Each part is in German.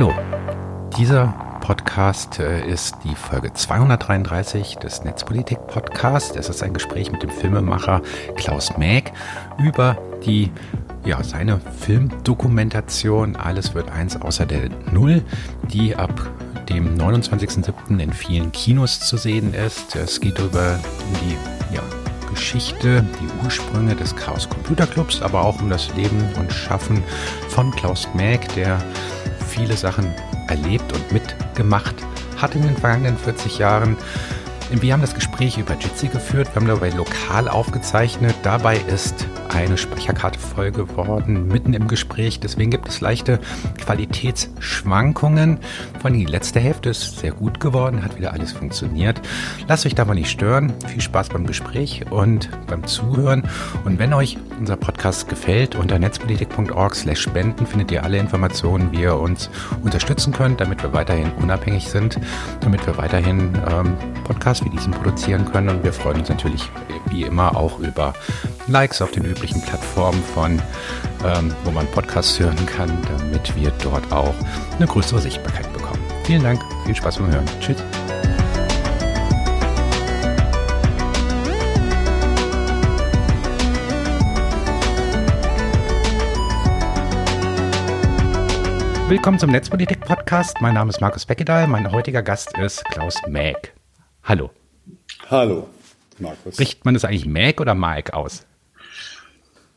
Hallo, dieser Podcast äh, ist die Folge 233 des Netzpolitik Podcasts. Es ist ein Gespräch mit dem Filmemacher Klaus Mäg über die ja, seine Filmdokumentation Alles wird eins außer der Null, die ab dem 29.07. in vielen Kinos zu sehen ist. Es geht über die ja, Geschichte, die Ursprünge des Chaos Computer Clubs, aber auch um das Leben und Schaffen von Klaus Mäg, der viele Sachen erlebt und mitgemacht hat in den vergangenen 40 Jahren. Wir haben das Gespräch über Jitsi geführt, wir haben dabei lokal aufgezeichnet. Dabei ist eine Speicherkarte voll geworden, mitten im Gespräch. Deswegen gibt es leichte Qualitätsschwankungen. Allem die letzte Hälfte ist sehr gut geworden, hat wieder alles funktioniert. Lasst euch dabei nicht stören. Viel Spaß beim Gespräch und beim Zuhören. Und wenn euch unser Podcast gefällt, unter netzpolitik.org slash spenden findet ihr alle Informationen, wie ihr uns unterstützen könnt, damit wir weiterhin unabhängig sind, damit wir weiterhin ähm, Podcasts Podcasts wie diesen produzieren können. Und wir freuen uns natürlich wie immer auch über Likes auf den üblichen Plattformen von, ähm, wo man Podcasts hören kann, damit wir dort auch eine größere Sichtbarkeit bekommen. Vielen Dank, viel Spaß beim Hören. Tschüss. Willkommen zum Netzpolitik-Podcast. Mein Name ist Markus Beckedahl. Mein heutiger Gast ist Klaus Mäg. Hallo. Hallo, Markus. Spricht man das eigentlich Mac oder Mike aus?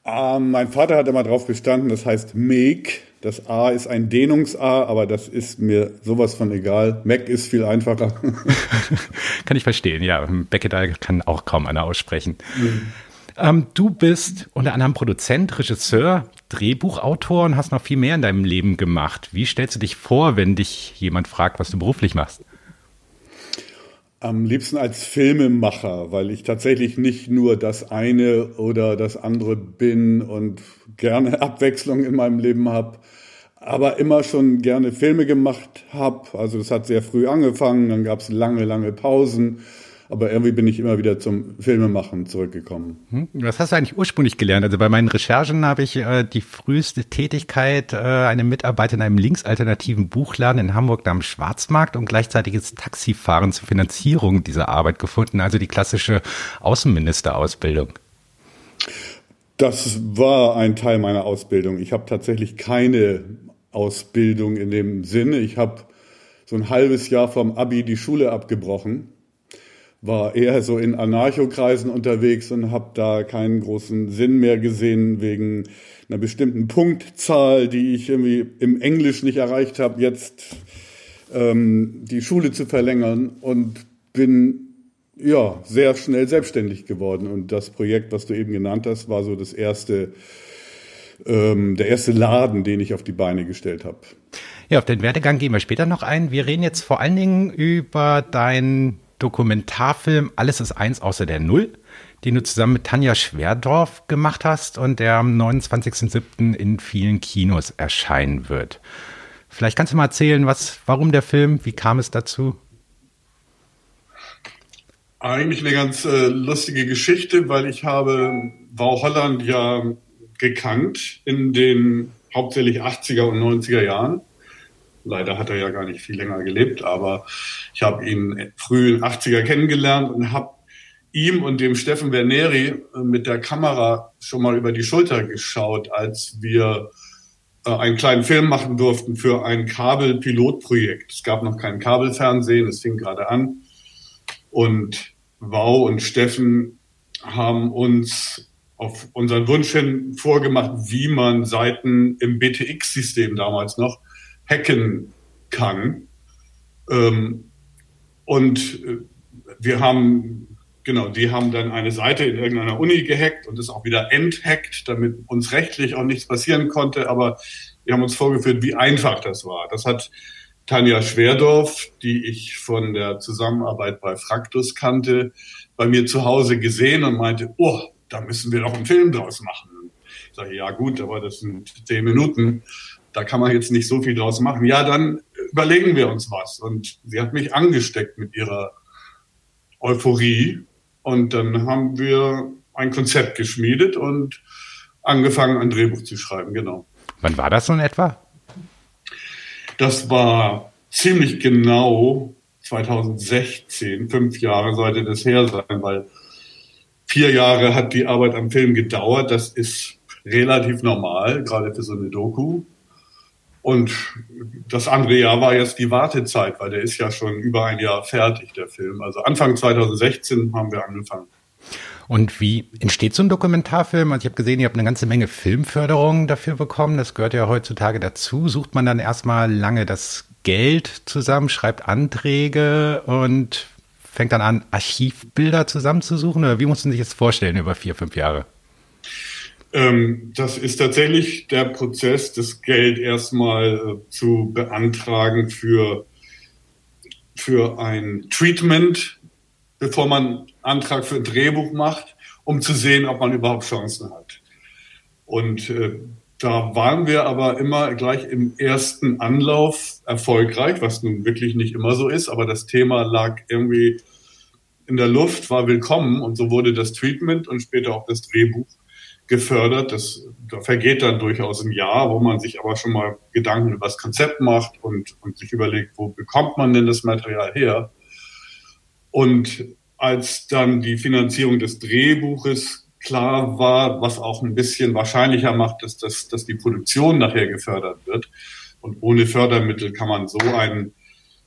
Ähm, mein Vater hat immer drauf bestanden, das heißt Meg. Das A ist ein Dehnungs-A, aber das ist mir sowas von egal. Mac ist viel einfacher. kann ich verstehen, ja. Beckedal kann auch kaum einer aussprechen. Mhm. Ähm, du bist unter anderem Produzent, Regisseur, Drehbuchautor und hast noch viel mehr in deinem Leben gemacht. Wie stellst du dich vor, wenn dich jemand fragt, was du beruflich machst? Am liebsten als Filmemacher, weil ich tatsächlich nicht nur das eine oder das andere bin und gerne Abwechslung in meinem Leben habe, aber immer schon gerne Filme gemacht habe. Also das hat sehr früh angefangen, dann gab es lange, lange Pausen aber irgendwie bin ich immer wieder zum Filmemachen zurückgekommen. Hm? Was hast du eigentlich ursprünglich gelernt? Also bei meinen Recherchen habe ich äh, die früheste Tätigkeit äh, eine Mitarbeit in einem linksalternativen Buchladen in Hamburg am Schwarzmarkt und gleichzeitiges Taxifahren zur Finanzierung dieser Arbeit gefunden, also die klassische Außenministerausbildung. Das war ein Teil meiner Ausbildung. Ich habe tatsächlich keine Ausbildung in dem Sinne. Ich habe so ein halbes Jahr vom Abi die Schule abgebrochen war eher so in Anarchokreisen unterwegs und habe da keinen großen Sinn mehr gesehen wegen einer bestimmten Punktzahl, die ich irgendwie im Englisch nicht erreicht habe, jetzt ähm, die Schule zu verlängern und bin ja sehr schnell selbstständig geworden. Und das Projekt, was du eben genannt hast, war so das erste, ähm, der erste Laden, den ich auf die Beine gestellt habe. Ja, auf den Werdegang gehen wir später noch ein. Wir reden jetzt vor allen Dingen über dein Dokumentarfilm Alles ist eins außer der Null, den du zusammen mit Tanja Schwerdorf gemacht hast und der am 29.07. in vielen Kinos erscheinen wird. Vielleicht kannst du mal erzählen, was, warum der Film, wie kam es dazu? Eigentlich eine ganz äh, lustige Geschichte, weil ich habe Wau Holland ja gekannt in den hauptsächlich 80er und 90er Jahren Leider hat er ja gar nicht viel länger gelebt, aber ich habe ihn früh in den 80er kennengelernt und habe ihm und dem Steffen Verneri äh, mit der Kamera schon mal über die Schulter geschaut, als wir äh, einen kleinen Film machen durften für ein Kabelpilotprojekt. Es gab noch kein Kabelfernsehen, es fing gerade an. Und Wow und Steffen haben uns auf unseren Wunsch hin vorgemacht, wie man Seiten im BTX-System damals noch hacken kann. Ähm, und äh, wir haben, genau, die haben dann eine Seite in irgendeiner Uni gehackt und ist auch wieder enthackt, damit uns rechtlich auch nichts passieren konnte. Aber wir haben uns vorgeführt, wie einfach das war. Das hat Tanja Schwerdorf, die ich von der Zusammenarbeit bei Fraktus kannte, bei mir zu Hause gesehen und meinte, oh, da müssen wir doch einen Film draus machen. Ich sage, ja gut, aber das sind zehn Minuten da kann man jetzt nicht so viel draus machen. Ja, dann überlegen wir uns was. Und sie hat mich angesteckt mit ihrer Euphorie. Und dann haben wir ein Konzept geschmiedet und angefangen, ein Drehbuch zu schreiben, genau. Wann war das in etwa? Das war ziemlich genau 2016, fünf Jahre sollte das her sein, weil vier Jahre hat die Arbeit am Film gedauert. Das ist relativ normal, gerade für so eine Doku. Und das andere Jahr war jetzt die Wartezeit, weil der ist ja schon über ein Jahr fertig, der Film. Also Anfang 2016 haben wir angefangen. Und wie entsteht so ein Dokumentarfilm? Also ich habe gesehen, ihr habt eine ganze Menge Filmförderung dafür bekommen. Das gehört ja heutzutage dazu. Sucht man dann erstmal lange das Geld zusammen, schreibt Anträge und fängt dann an, Archivbilder zusammenzusuchen? Oder wie muss man sich das vorstellen über vier, fünf Jahre? Ähm, das ist tatsächlich der Prozess, das Geld erstmal äh, zu beantragen für, für ein Treatment, bevor man Antrag für ein Drehbuch macht, um zu sehen, ob man überhaupt Chancen hat. Und äh, da waren wir aber immer gleich im ersten Anlauf erfolgreich, was nun wirklich nicht immer so ist, aber das Thema lag irgendwie in der Luft, war willkommen und so wurde das Treatment und später auch das Drehbuch gefördert. Das, da vergeht dann durchaus ein Jahr, wo man sich aber schon mal Gedanken über das Konzept macht und, und sich überlegt, wo bekommt man denn das Material her? Und als dann die Finanzierung des Drehbuches klar war, was auch ein bisschen wahrscheinlicher macht, dass, dass, dass die Produktion nachher gefördert wird. Und ohne Fördermittel kann man so einen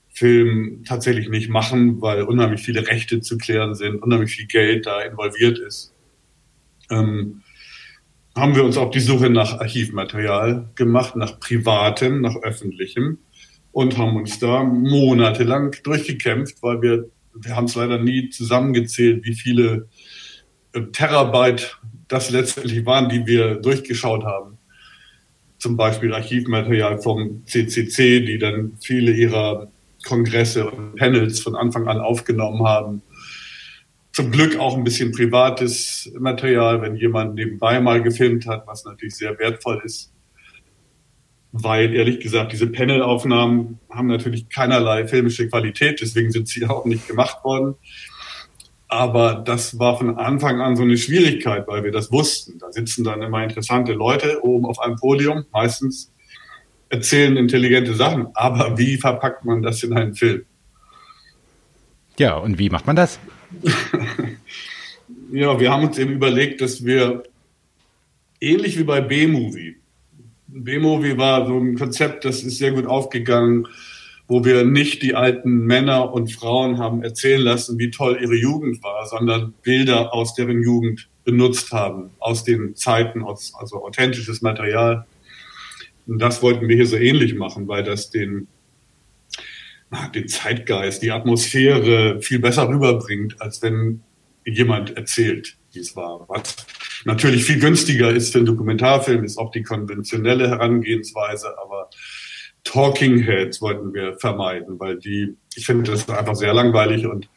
Film tatsächlich nicht machen, weil unheimlich viele Rechte zu klären sind, unheimlich viel Geld da involviert ist. Ähm, haben wir uns auf die Suche nach Archivmaterial gemacht, nach privatem, nach öffentlichem und haben uns da monatelang durchgekämpft, weil wir, wir haben es leider nie zusammengezählt, wie viele äh, Terabyte das letztendlich waren, die wir durchgeschaut haben. Zum Beispiel Archivmaterial vom CCC, die dann viele ihrer Kongresse und Panels von Anfang an aufgenommen haben zum Glück auch ein bisschen privates Material, wenn jemand nebenbei mal gefilmt hat, was natürlich sehr wertvoll ist. Weil ehrlich gesagt, diese Panelaufnahmen haben natürlich keinerlei filmische Qualität, deswegen sind sie auch nicht gemacht worden. Aber das war von Anfang an so eine Schwierigkeit, weil wir das wussten. Da sitzen dann immer interessante Leute oben auf einem Podium, meistens erzählen intelligente Sachen. Aber wie verpackt man das in einen Film? Ja, und wie macht man das? Ja, wir haben uns eben überlegt, dass wir ähnlich wie bei B-Movie. B-Movie war so ein Konzept, das ist sehr gut aufgegangen, wo wir nicht die alten Männer und Frauen haben erzählen lassen, wie toll ihre Jugend war, sondern Bilder aus deren Jugend benutzt haben, aus den Zeiten, also authentisches Material. Und das wollten wir hier so ähnlich machen, weil das den den Zeitgeist, die Atmosphäre viel besser rüberbringt, als wenn jemand erzählt, wie es war. Was natürlich viel günstiger ist für einen Dokumentarfilm, ist auch die konventionelle Herangehensweise, aber Talking Heads wollten wir vermeiden, weil die, ich finde das einfach sehr langweilig und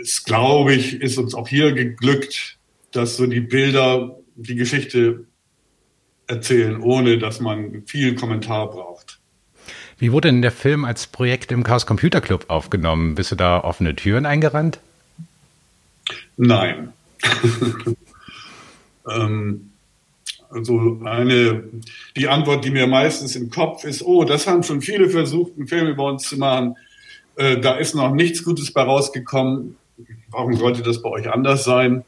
es, glaube ich, ist uns auch hier geglückt, dass so die Bilder die Geschichte erzählen, ohne dass man viel Kommentar braucht. Wie wurde denn der Film als Projekt im Chaos Computer Club aufgenommen? Bist du da offene Türen eingerannt? Nein. ähm, also eine, die Antwort, die mir meistens im Kopf ist, oh, das haben schon viele versucht, einen Film über uns zu machen. Äh, da ist noch nichts Gutes bei rausgekommen. Warum sollte das bei euch anders sein?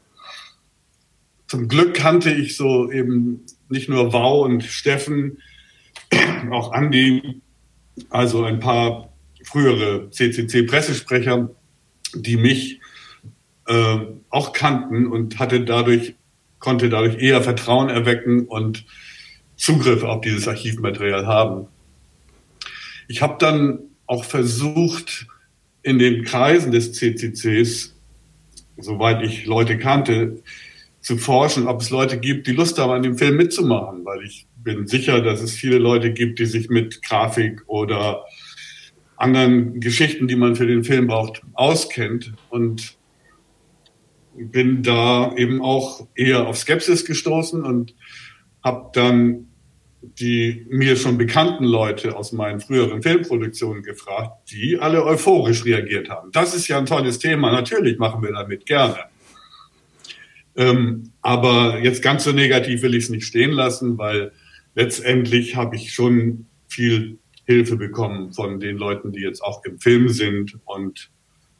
Zum Glück kannte ich so eben nicht nur Wow und Steffen, auch Andi, also ein paar frühere CCC-Pressesprecher, die mich äh, auch kannten und hatte dadurch, konnte dadurch eher Vertrauen erwecken und Zugriff auf dieses Archivmaterial haben. Ich habe dann auch versucht, in den Kreisen des CCCs, soweit ich Leute kannte, zu forschen, ob es Leute gibt, die Lust haben, an dem Film mitzumachen, weil ich bin sicher, dass es viele Leute gibt, die sich mit Grafik oder anderen Geschichten, die man für den Film braucht, auskennt und bin da eben auch eher auf Skepsis gestoßen und habe dann die mir schon bekannten Leute aus meinen früheren Filmproduktionen gefragt, die alle euphorisch reagiert haben. Das ist ja ein tolles Thema, natürlich machen wir damit gerne. Ähm, aber jetzt ganz so negativ will ich es nicht stehen lassen, weil letztendlich habe ich schon viel Hilfe bekommen von den Leuten, die jetzt auch im Film sind und,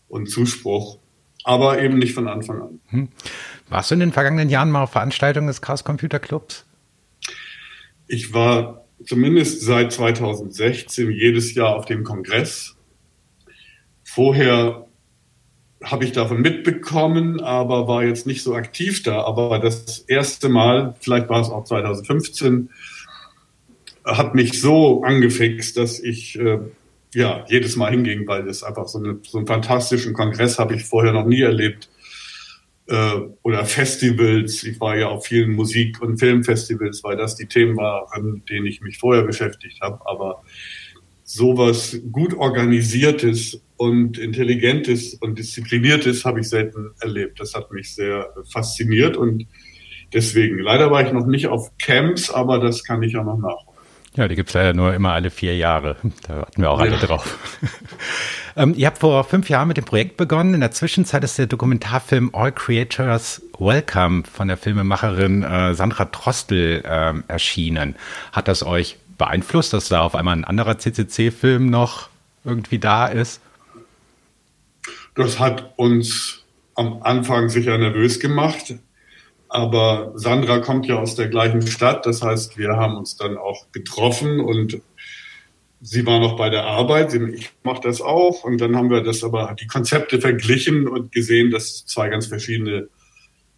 und Zuspruch, aber eben nicht von Anfang an. Hm. Warst du in den vergangenen Jahren mal auf Veranstaltungen des Chaos Computer Clubs? Ich war zumindest seit 2016 jedes Jahr auf dem Kongress. Vorher habe ich davon mitbekommen, aber war jetzt nicht so aktiv da. Aber das erste Mal, vielleicht war es auch 2015, hat mich so angefixt, dass ich äh, ja jedes Mal hinging, weil es einfach so, eine, so einen fantastischen Kongress habe ich vorher noch nie erlebt. Äh, oder Festivals. Ich war ja auf vielen Musik- und Filmfestivals, weil das die Themen waren, denen ich mich vorher beschäftigt habe. Aber sowas gut organisiertes und intelligentes und diszipliniertes habe ich selten erlebt. Das hat mich sehr fasziniert und deswegen, leider war ich noch nicht auf Camps, aber das kann ich ja noch nachholen. Ja, die gibt es leider nur immer alle vier Jahre. Da warten wir auch alle ja. drauf. ähm, ihr habt vor fünf Jahren mit dem Projekt begonnen. In der Zwischenzeit ist der Dokumentarfilm All Creators Welcome von der Filmemacherin äh, Sandra Trostel äh, erschienen. Hat das euch beeinflusst, dass da auf einmal ein anderer CCC-Film noch irgendwie da ist? Das hat uns am Anfang sicher nervös gemacht. Aber Sandra kommt ja aus der gleichen Stadt. Das heißt, wir haben uns dann auch getroffen und sie war noch bei der Arbeit. Ich mache das auch. Und dann haben wir das aber die Konzepte verglichen und gesehen, dass zwei ganz verschiedene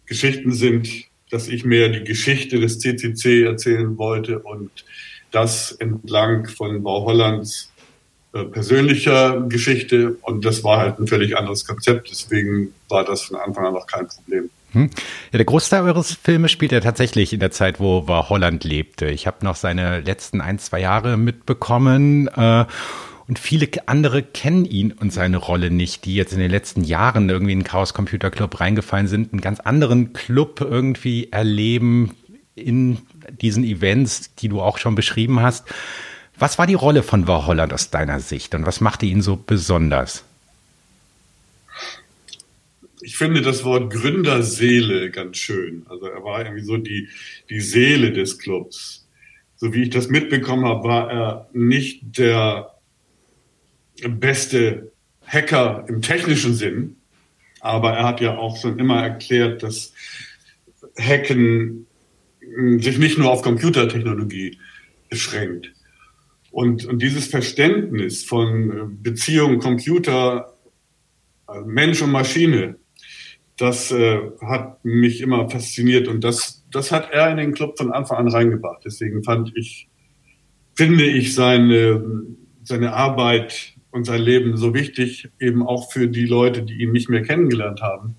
Geschichten sind, dass ich mehr die Geschichte des CCC erzählen wollte und das entlang von Bau Hollands äh, persönlicher Geschichte und das war halt ein völlig anderes Konzept, deswegen war das von Anfang an noch kein Problem. Hm. Ja, der Großteil eures Filmes spielt ja tatsächlich in der Zeit, wo war Holland lebte. Ich habe noch seine letzten ein, zwei Jahre mitbekommen. Äh, und viele andere kennen ihn und seine Rolle nicht, die jetzt in den letzten Jahren irgendwie in den Chaos Computer Club reingefallen sind, einen ganz anderen Club irgendwie erleben, in diesen Events, die du auch schon beschrieben hast. Was war die Rolle von War Holland aus deiner Sicht und was machte ihn so besonders? Ich finde das Wort Gründerseele ganz schön. Also er war irgendwie so die, die Seele des Clubs. So wie ich das mitbekommen habe, war er nicht der beste Hacker im technischen Sinn, aber er hat ja auch schon immer erklärt, dass Hacken sich nicht nur auf Computertechnologie beschränkt. Und, und dieses Verständnis von Beziehung Computer, also Mensch und Maschine, das äh, hat mich immer fasziniert und das, das hat er in den Club von Anfang an reingebracht. Deswegen fand ich, finde ich seine, seine Arbeit und sein Leben so wichtig, eben auch für die Leute, die ihn nicht mehr kennengelernt haben.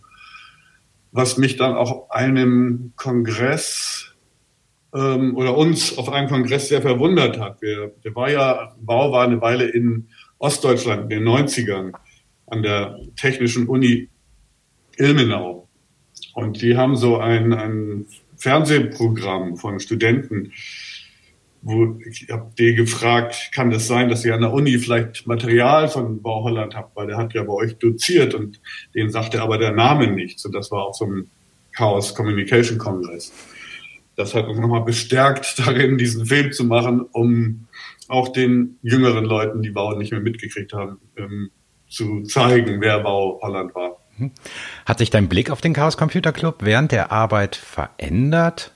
Was mich dann auch auf einem Kongress ähm, oder uns auf einem Kongress sehr verwundert hat. Wir, der war ja, Bau war eine Weile in Ostdeutschland in den 90ern an der Technischen Uni Ilmenau. Und die haben so ein, ein Fernsehprogramm von Studenten, wo ich habe die gefragt, kann das sein, dass ihr an der Uni vielleicht Material von Bau Holland habt, weil der hat ja bei euch doziert und den sagte aber der Name nichts. Und das war auch so ein Chaos Communication Kongress das hat uns nochmal bestärkt darin, diesen Film zu machen, um auch den jüngeren Leuten, die Bau nicht mehr mitgekriegt haben, ähm, zu zeigen, wer Bau Holland war. Mhm. Hat sich dein Blick auf den Chaos Computer Club während der Arbeit verändert?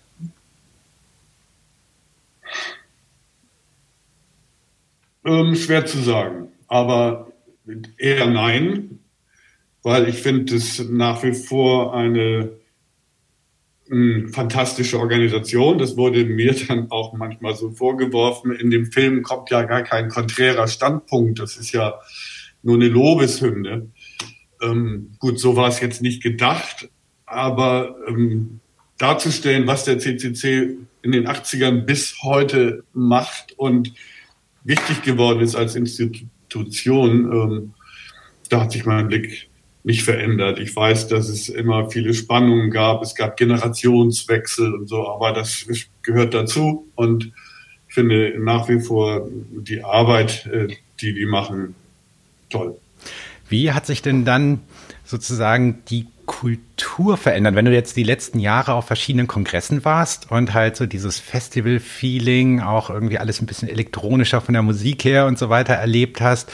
Ähm, schwer zu sagen, aber eher nein, weil ich finde es nach wie vor eine fantastische Organisation. Das wurde mir dann auch manchmal so vorgeworfen. In dem Film kommt ja gar kein konträrer Standpunkt. Das ist ja nur eine Lobeshymne. Ähm, gut, so war es jetzt nicht gedacht, aber ähm, darzustellen, was der CCC in den 80ern bis heute macht und wichtig geworden ist als Institution, ähm, da hat sich mein Blick nicht verändert. Ich weiß, dass es immer viele Spannungen gab, es gab Generationswechsel und so, aber das gehört dazu und ich finde nach wie vor die Arbeit, äh, die die machen, toll. Wie hat sich denn dann sozusagen die Kultur verändern? Wenn du jetzt die letzten Jahre auf verschiedenen Kongressen warst und halt so dieses Festival-Feeling, auch irgendwie alles ein bisschen elektronischer von der Musik her und so weiter erlebt hast,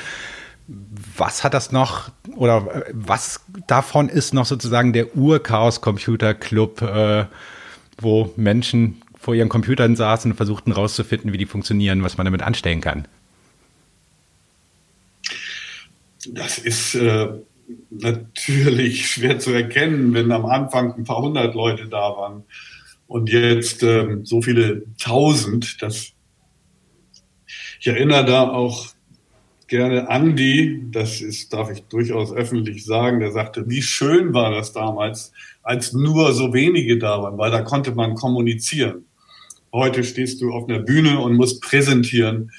was hat das noch oder äh, was davon ist noch sozusagen der Ur-Chaos Computer Club, äh, wo Menschen vor ihren Computern saßen und versuchten rauszufinden, wie die funktionieren, was man damit anstellen kann? Das ist äh, natürlich schwer zu erkennen, wenn am Anfang ein paar hundert Leute da waren und jetzt äh, so viele tausend. Das ich erinnere da auch gerne Andi, das ist, darf ich durchaus öffentlich sagen, der sagte, wie schön war das damals, als nur so wenige da waren, weil da konnte man kommunizieren. Heute stehst du auf einer Bühne und musst präsentieren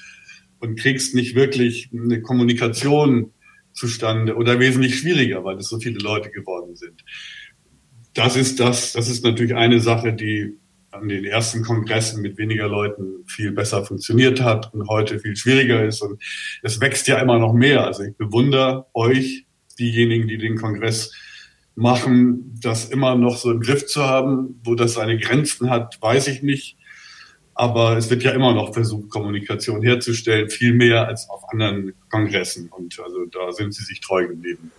und kriegst nicht wirklich eine Kommunikation zustande oder wesentlich schwieriger, weil es so viele Leute geworden sind. Das ist das, das ist natürlich eine Sache, die an den ersten Kongressen mit weniger Leuten viel besser funktioniert hat und heute viel schwieriger ist. Und es wächst ja immer noch mehr. Also ich bewundere euch, diejenigen, die den Kongress machen, das immer noch so im Griff zu haben. Wo das seine Grenzen hat, weiß ich nicht. Aber es wird ja immer noch versucht, Kommunikation herzustellen, viel mehr als auf anderen Kongressen. Und also da sind sie sich treu geblieben.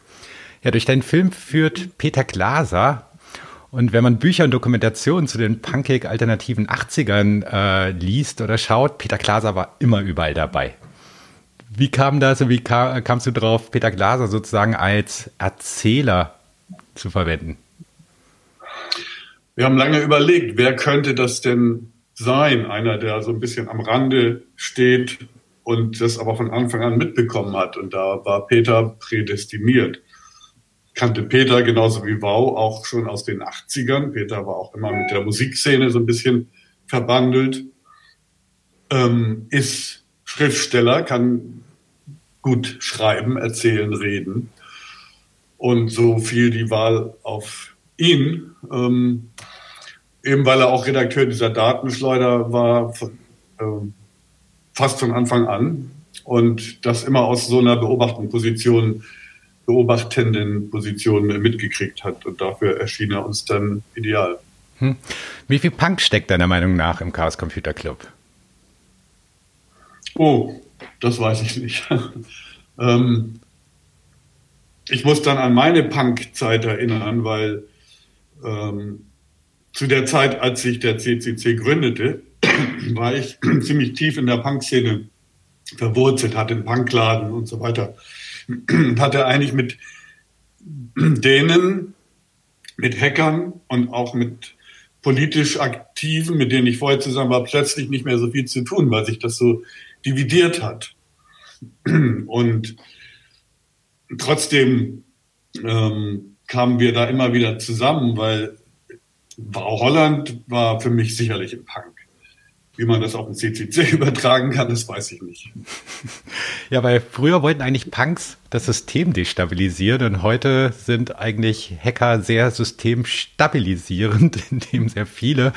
Ja, durch deinen Film führt Peter Glaser. Und wenn man Bücher und Dokumentationen zu den Pancake-alternativen 80ern äh, liest oder schaut, Peter Glaser war immer überall dabei. Wie kam das und wie kam, kamst du drauf, Peter Glaser sozusagen als Erzähler zu verwenden? Wir haben lange überlegt, wer könnte das denn sein, einer, der so ein bisschen am Rande steht und das aber von Anfang an mitbekommen hat. Und da war Peter prädestiniert. Kannte Peter genauso wie Wau auch schon aus den 80ern. Peter war auch immer mit der Musikszene so ein bisschen verbandelt. Ähm, ist Schriftsteller, kann gut schreiben, erzählen, reden. Und so fiel die Wahl auf ihn. Ähm, eben weil er auch Redakteur dieser Datenschleuder war, äh, fast von Anfang an. Und das immer aus so einer beobachtenden Position, beobachtenden Position mitgekriegt hat. Und dafür erschien er uns dann ideal. Hm. Wie viel Punk steckt deiner Meinung nach im Chaos Computer Club? Oh, das weiß ich nicht. ähm, ich muss dann an meine Punk-Zeit erinnern, weil ähm, zu der Zeit, als sich der CCC gründete, war ich ziemlich tief in der Punk-Szene verwurzelt, hatte einen Punkladen und so weiter. Und hatte eigentlich mit denen, mit Hackern und auch mit politisch Aktiven, mit denen ich vorher zusammen war, plötzlich nicht mehr so viel zu tun, weil sich das so dividiert hat. Und trotzdem ähm, kamen wir da immer wieder zusammen, weil Wow Holland war für mich sicherlich im Punk. Wie man das auf den CCC übertragen kann, das weiß ich nicht. Ja, weil früher wollten eigentlich Punks das System destabilisieren und heute sind eigentlich Hacker sehr systemstabilisierend, indem sehr viele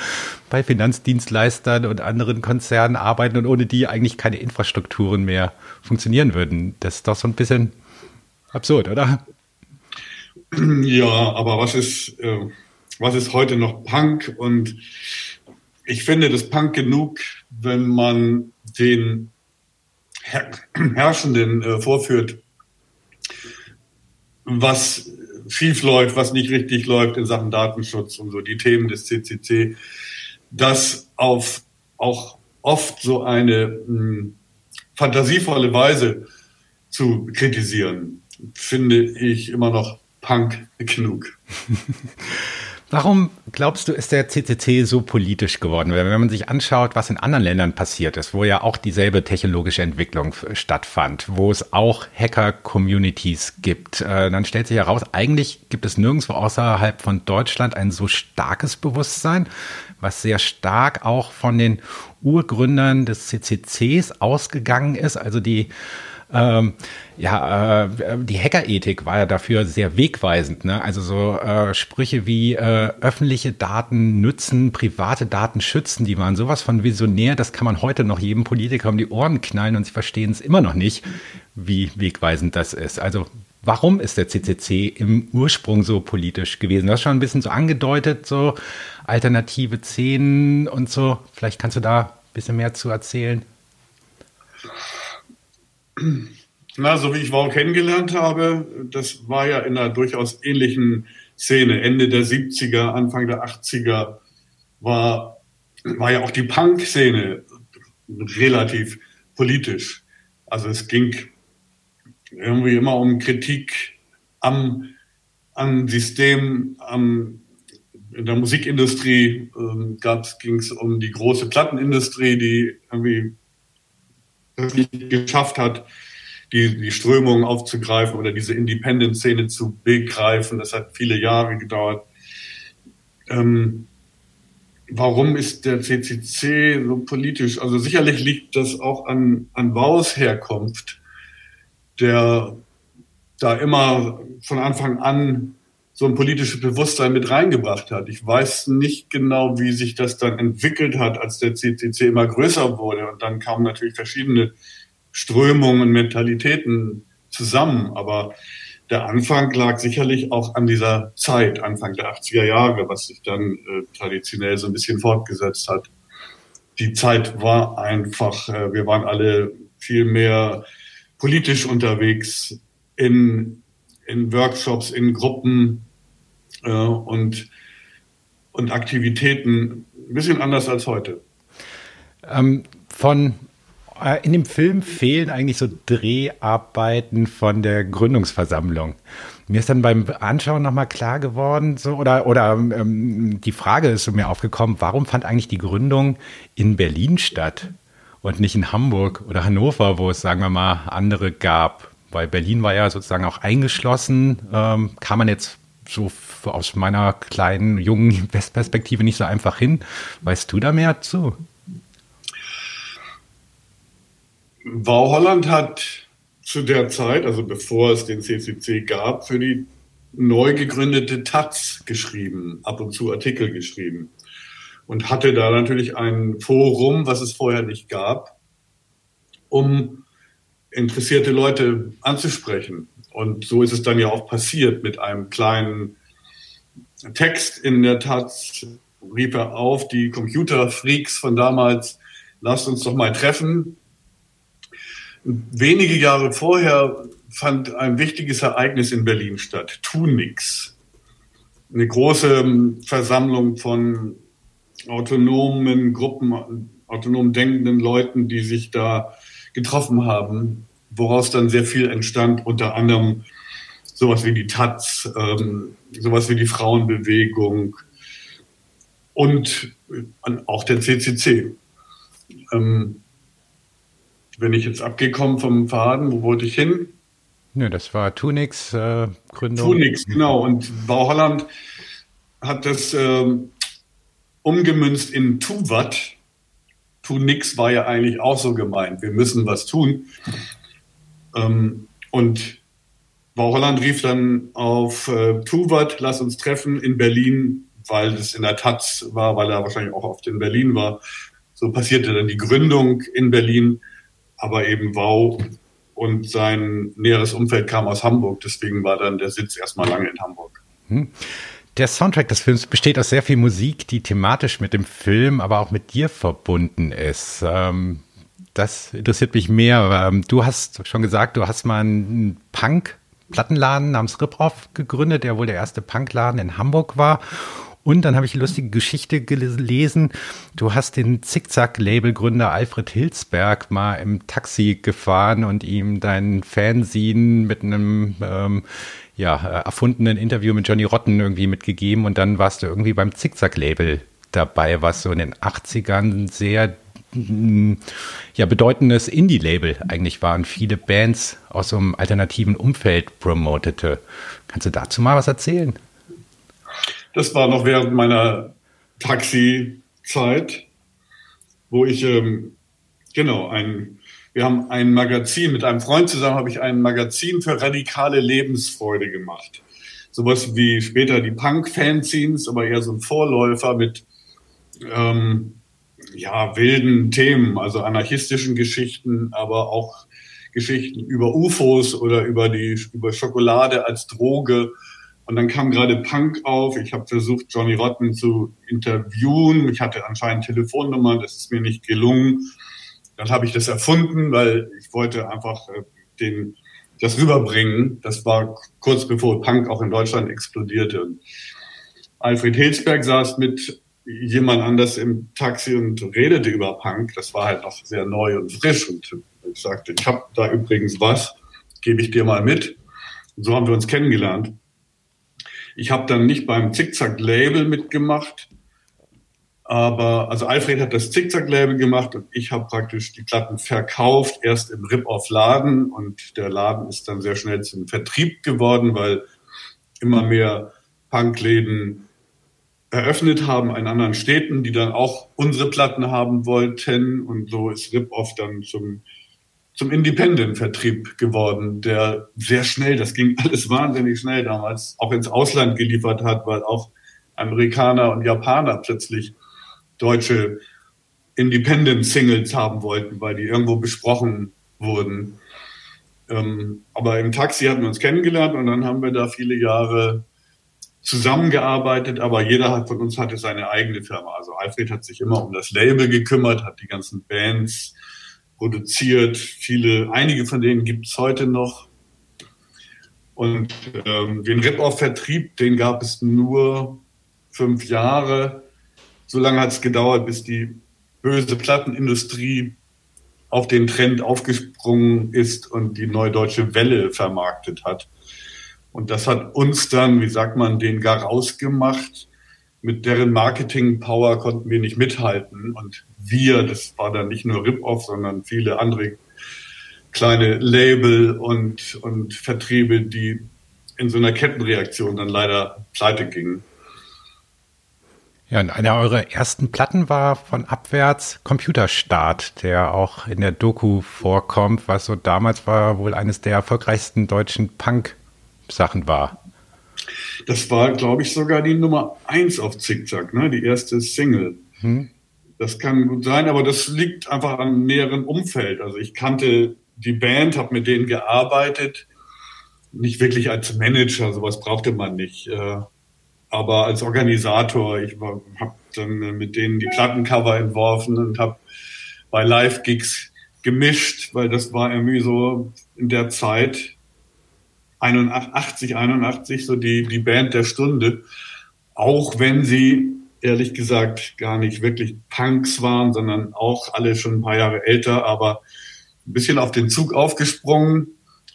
bei Finanzdienstleistern und anderen Konzernen arbeiten und ohne die eigentlich keine Infrastrukturen mehr funktionieren würden. Das ist doch so ein bisschen absurd, oder? Ja, aber was ist, äh, was ist heute noch Punk? Und ich finde das Punk genug, wenn man den Herrschenden äh, vorführt, was schief läuft, was nicht richtig läuft in Sachen Datenschutz und so, die Themen des CCC, das auf auch oft so eine mh, hm, fantasievolle Weise zu kritisieren, finde ich immer noch Punk genug. Warum glaubst du, ist der CCC so politisch geworden? Wenn man sich anschaut, was in anderen Ländern passiert ist, wo ja auch dieselbe technologische Entwicklung stattfand, wo es auch Hacker-Communities gibt, äh, dann stellt sich heraus, eigentlich gibt es nirgendwo außerhalb von Deutschland ein so starkes Bewusstsein, was sehr stark auch von den Urgründern des CCCs ausgegangen ist, also die ähm, ja, äh, die Hackerethik war ja dafür sehr wegweisend. Ne? Also so äh, Sprüche wie äh, öffentliche Daten nützen, private Daten schützen, die waren sowas von visionär, das kann man heute noch jedem Politiker um die Ohren knallen und sie verstehen es immer noch nicht, wie wegweisend das ist. Also Warum ist der CCC im Ursprung so politisch gewesen? Du hast schon ein bisschen so angedeutet, so alternative Szenen und so. Vielleicht kannst du da ein bisschen mehr zu erzählen. Na, so wie ich Wow kennengelernt habe, das war ja in einer durchaus ähnlichen Szene. Ende der 70er, Anfang der 80er war, war ja auch die Punk-Szene relativ politisch. Also es ging irgendwie immer um Kritik am, am System, am, in der Musikindustrie ähm, ging es um die große Plattenindustrie, die irgendwie nicht geschafft hat, die, die Strömung aufzugreifen oder diese Independent-Szene zu begreifen. Das hat viele Jahre gedauert. Ähm, warum ist der CCC so politisch? Also sicherlich liegt das auch an, an Baus Herkunft, der da immer von Anfang an so ein politisches Bewusstsein mit reingebracht hat. Ich weiß nicht genau, wie sich das dann entwickelt hat, als der CCC immer größer wurde. Und dann kamen natürlich verschiedene Strömungen, Mentalitäten zusammen. Aber der Anfang lag sicherlich auch an dieser Zeit, Anfang der 80er Jahre, was sich dann äh, traditionell so ein bisschen fortgesetzt hat. Die Zeit war einfach, äh, wir waren alle viel mehr politisch unterwegs in, in Workshops, in Gruppen äh, und, und Aktivitäten, ein bisschen anders als heute. Ähm, von äh, in dem Film fehlen eigentlich so Dreharbeiten von der Gründungsversammlung. Mir ist dann beim Anschauen nochmal klar geworden, so, oder, oder ähm, die Frage ist so mir aufgekommen, warum fand eigentlich die Gründung in Berlin statt und nicht in Hamburg oder Hannover, wo es, sagen wir mal, andere gab? Weil Berlin war ja sozusagen auch eingeschlossen, ähm, kann man jetzt so aus meiner kleinen, jungen Perspektive nicht so einfach hin. Weißt du da mehr zu? Wow Holland hat zu der Zeit, also bevor es den CCC gab, für die neu gegründete Taz geschrieben, ab und zu Artikel geschrieben und hatte da natürlich ein Forum, was es vorher nicht gab, um interessierte Leute anzusprechen. Und so ist es dann ja auch passiert mit einem kleinen Text in der Taz, rief er auf, die Computerfreaks von damals, lasst uns doch mal treffen. Wenige Jahre vorher fand ein wichtiges Ereignis in Berlin statt, Tunix. Eine große ähm, Versammlung von autonomen Gruppen, autonom denkenden Leuten, die sich da getroffen haben, woraus dann sehr viel entstand, unter anderem sowas wie die Taz, ähm, sowas wie die Frauenbewegung und auch der CCC. Ähm, bin ich jetzt abgekommen vom Faden. Wo wollte ich hin? Ja, das war Tunix äh, Gründung. Tunix, genau. Und Bau Holland hat das äh, umgemünzt in Tuvat. Tunix war ja eigentlich auch so gemeint. Wir müssen was tun. Ähm, und Bau Holland rief dann auf äh, Tuvat, lass uns treffen in Berlin, weil das in der Taz war, weil er wahrscheinlich auch oft in Berlin war. So passierte dann die Gründung in Berlin aber eben Wow und sein näheres Umfeld kam aus Hamburg. Deswegen war dann der Sitz erstmal lange in Hamburg. Hm. Der Soundtrack des Films besteht aus sehr viel Musik, die thematisch mit dem Film, aber auch mit dir verbunden ist. Ähm, das interessiert mich mehr. Ähm, du hast schon gesagt, du hast mal einen Punk-Plattenladen namens Ripoff gegründet, der wohl der erste Punkladen in Hamburg war. Und dann habe ich eine lustige Geschichte gelesen. Du hast den Zickzack-Label-Gründer Alfred Hilsberg mal im Taxi gefahren und ihm dein Fanzine mit einem ähm, ja, erfundenen Interview mit Johnny Rotten irgendwie mitgegeben. Und dann warst du irgendwie beim Zickzack-Label dabei, was so in den 80ern sehr ja, bedeutendes Indie-Label eigentlich waren, viele Bands aus so einem alternativen Umfeld promotete. Kannst du dazu mal was erzählen? Das war noch während meiner Taxi-Zeit, wo ich, ähm, genau, ein, wir haben ein Magazin, mit einem Freund zusammen habe ich ein Magazin für radikale Lebensfreude gemacht. Sowas wie später die Punk-Fanzines, aber eher so ein Vorläufer mit, ähm, ja, wilden Themen, also anarchistischen Geschichten, aber auch Geschichten über UFOs oder über die über Schokolade als Droge. Und dann kam gerade Punk auf. Ich habe versucht, Johnny Rotten zu interviewen. Ich hatte anscheinend Telefonnummern, das ist mir nicht gelungen. Dann habe ich das erfunden, weil ich wollte einfach äh, den, das rüberbringen. Das war kurz bevor Punk auch in Deutschland explodierte. Und Alfred Hilsberg saß mit jemand anders im Taxi und redete über Punk. Das war halt noch sehr neu und frisch. Und ich sagte, ich habe da übrigens was, gebe ich dir mal mit. Und so haben wir uns kennengelernt. Ich habe dann nicht beim Zickzack-Label mitgemacht, aber also Alfred hat das Zickzack-Label gemacht und ich habe praktisch die Platten verkauft, erst im Rip-Off-Laden und der Laden ist dann sehr schnell zum Vertrieb geworden, weil immer mehr Punkläden eröffnet haben in anderen Städten, die dann auch unsere Platten haben wollten. Und so ist Rip-Off dann zum, zum Independent-Vertrieb geworden, der sehr schnell, das ging alles wahnsinnig schnell damals, auch ins Ausland geliefert hat, weil auch Amerikaner und Japaner plötzlich deutsche Independent-Singles haben wollten, weil die irgendwo besprochen wurden. Ähm, aber im Taxi hatten wir uns kennengelernt und dann haben wir da viele Jahre zusammengearbeitet, aber jeder von uns hatte seine eigene Firma. Also Alfred hat sich immer um das Label gekümmert, hat die ganzen Bands produziert. Viele, einige von denen gibt es heute noch. Und ähm, den Rip-Off-Vertrieb, den gab es nur fünf Jahre. So lange hat es gedauert, bis die böse Plattenindustrie auf den Trend aufgesprungen ist und die neue deutsche Welle vermarktet hat. Und das hat uns dann, wie sagt man, den gar rausgemacht. Mit deren Marketing-Power konnten wir nicht mithalten. Und wir, das war dann nicht nur Rip-Off, sondern viele andere kleine Label und, und Vertriebe, die in so einer Kettenreaktion dann leider pleite gingen. Ja, und eine eurer ersten Platten war von Abwärts Computerstart, der auch in der Doku vorkommt, was so damals war wohl eines der erfolgreichsten deutschen Punk- Sachen war. Das war, glaube ich, sogar die Nummer eins auf Zickzack, ne? die erste Single. Hm. Das kann gut sein, aber das liegt einfach am näheren Umfeld. Also ich kannte die Band, habe mit denen gearbeitet, nicht wirklich als Manager, sowas brauchte man nicht. Äh, aber als Organisator, ich habe dann mit denen die Plattencover entworfen und habe bei Live-Gigs gemischt, weil das war irgendwie so in der Zeit 81, 81 so die, die Band der Stunde. Auch wenn sie ehrlich gesagt gar nicht wirklich Punks waren, sondern auch alle schon ein paar Jahre älter, aber ein bisschen auf den Zug aufgesprungen,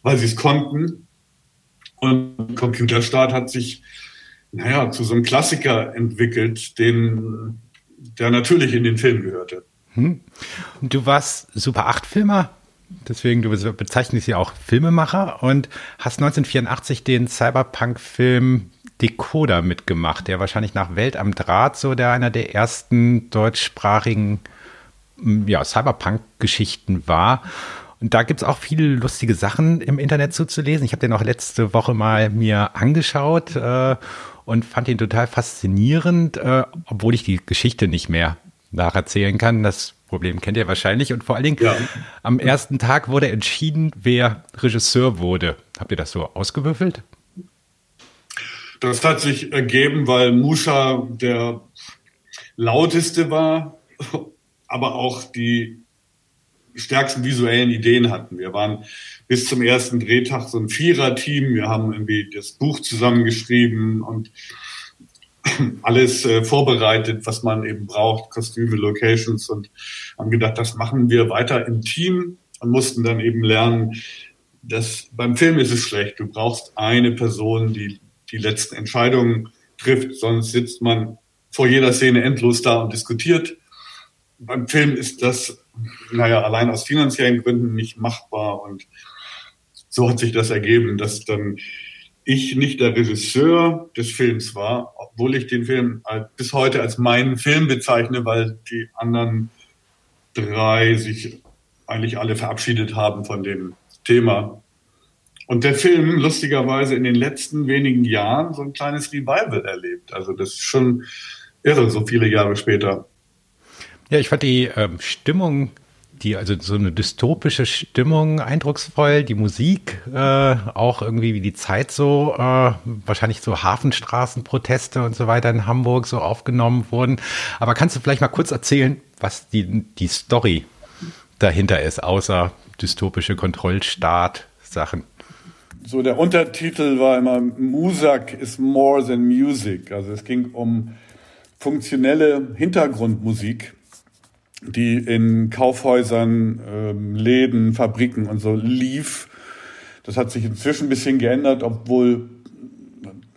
weil sie es konnten. Und Computerstart hat sich, naja, zu so einem Klassiker entwickelt, den, der natürlich in den Film gehörte. Hm. Du warst Super 8 Filmer Deswegen, du bezeichnest ja auch Filmemacher und hast 1984 den Cyberpunk-Film Decoder mitgemacht, der wahrscheinlich nach Welt am Draht so der einer der ersten deutschsprachigen ja, Cyberpunk-Geschichten war. Und da gibt es auch viele lustige Sachen im Internet zuzulesen. Ich habe den auch letzte Woche mal mir angeschaut äh, und fand ihn total faszinierend, äh, obwohl ich die Geschichte nicht mehr nacherzählen kann. Das Problem kennt ihr wahrscheinlich. Und vor allen Dingen, ja. am ersten Tag wurde entschieden, wer Regisseur wurde. Habt ihr das so ausgewürfelt? Das hat sich ergeben, weil Musha der lauteste war, aber auch die stärksten visuellen Ideen hatten. Wir waren bis zum ersten Drehtag so ein Vierer-Team. Wir haben irgendwie das Buch zusammengeschrieben und alles äh, vorbereitet, was man eben braucht, Kostüme, Locations und haben gedacht, das machen wir weiter im Team und mussten dann eben lernen, dass beim Film ist es schlecht. Du brauchst eine Person, die die letzten Entscheidungen trifft, sonst sitzt man vor jeder Szene endlos da und diskutiert. Beim Film ist das, naja, allein aus finanziellen Gründen nicht machbar und so hat sich das ergeben, dass dann ich nicht der Regisseur des Films war, obwohl ich den Film bis heute als meinen Film bezeichne, weil die anderen drei sich eigentlich alle verabschiedet haben von dem Thema. Und der Film lustigerweise in den letzten wenigen Jahren so ein kleines Revival erlebt. Also das ist schon irre, so viele Jahre später. Ja, ich fand die ähm, Stimmung die, also so eine dystopische Stimmung eindrucksvoll, die Musik äh, auch irgendwie wie die Zeit so, äh, wahrscheinlich so Hafenstraßenproteste und so weiter in Hamburg so aufgenommen wurden. Aber kannst du vielleicht mal kurz erzählen, was die, die Story dahinter ist, außer dystopische Kontrollstaat-Sachen? So, der Untertitel war immer Musak is more than music. Also es ging um funktionelle Hintergrundmusik die in Kaufhäusern, ähm, Läden, Fabriken und so lief. Das hat sich inzwischen ein bisschen geändert, obwohl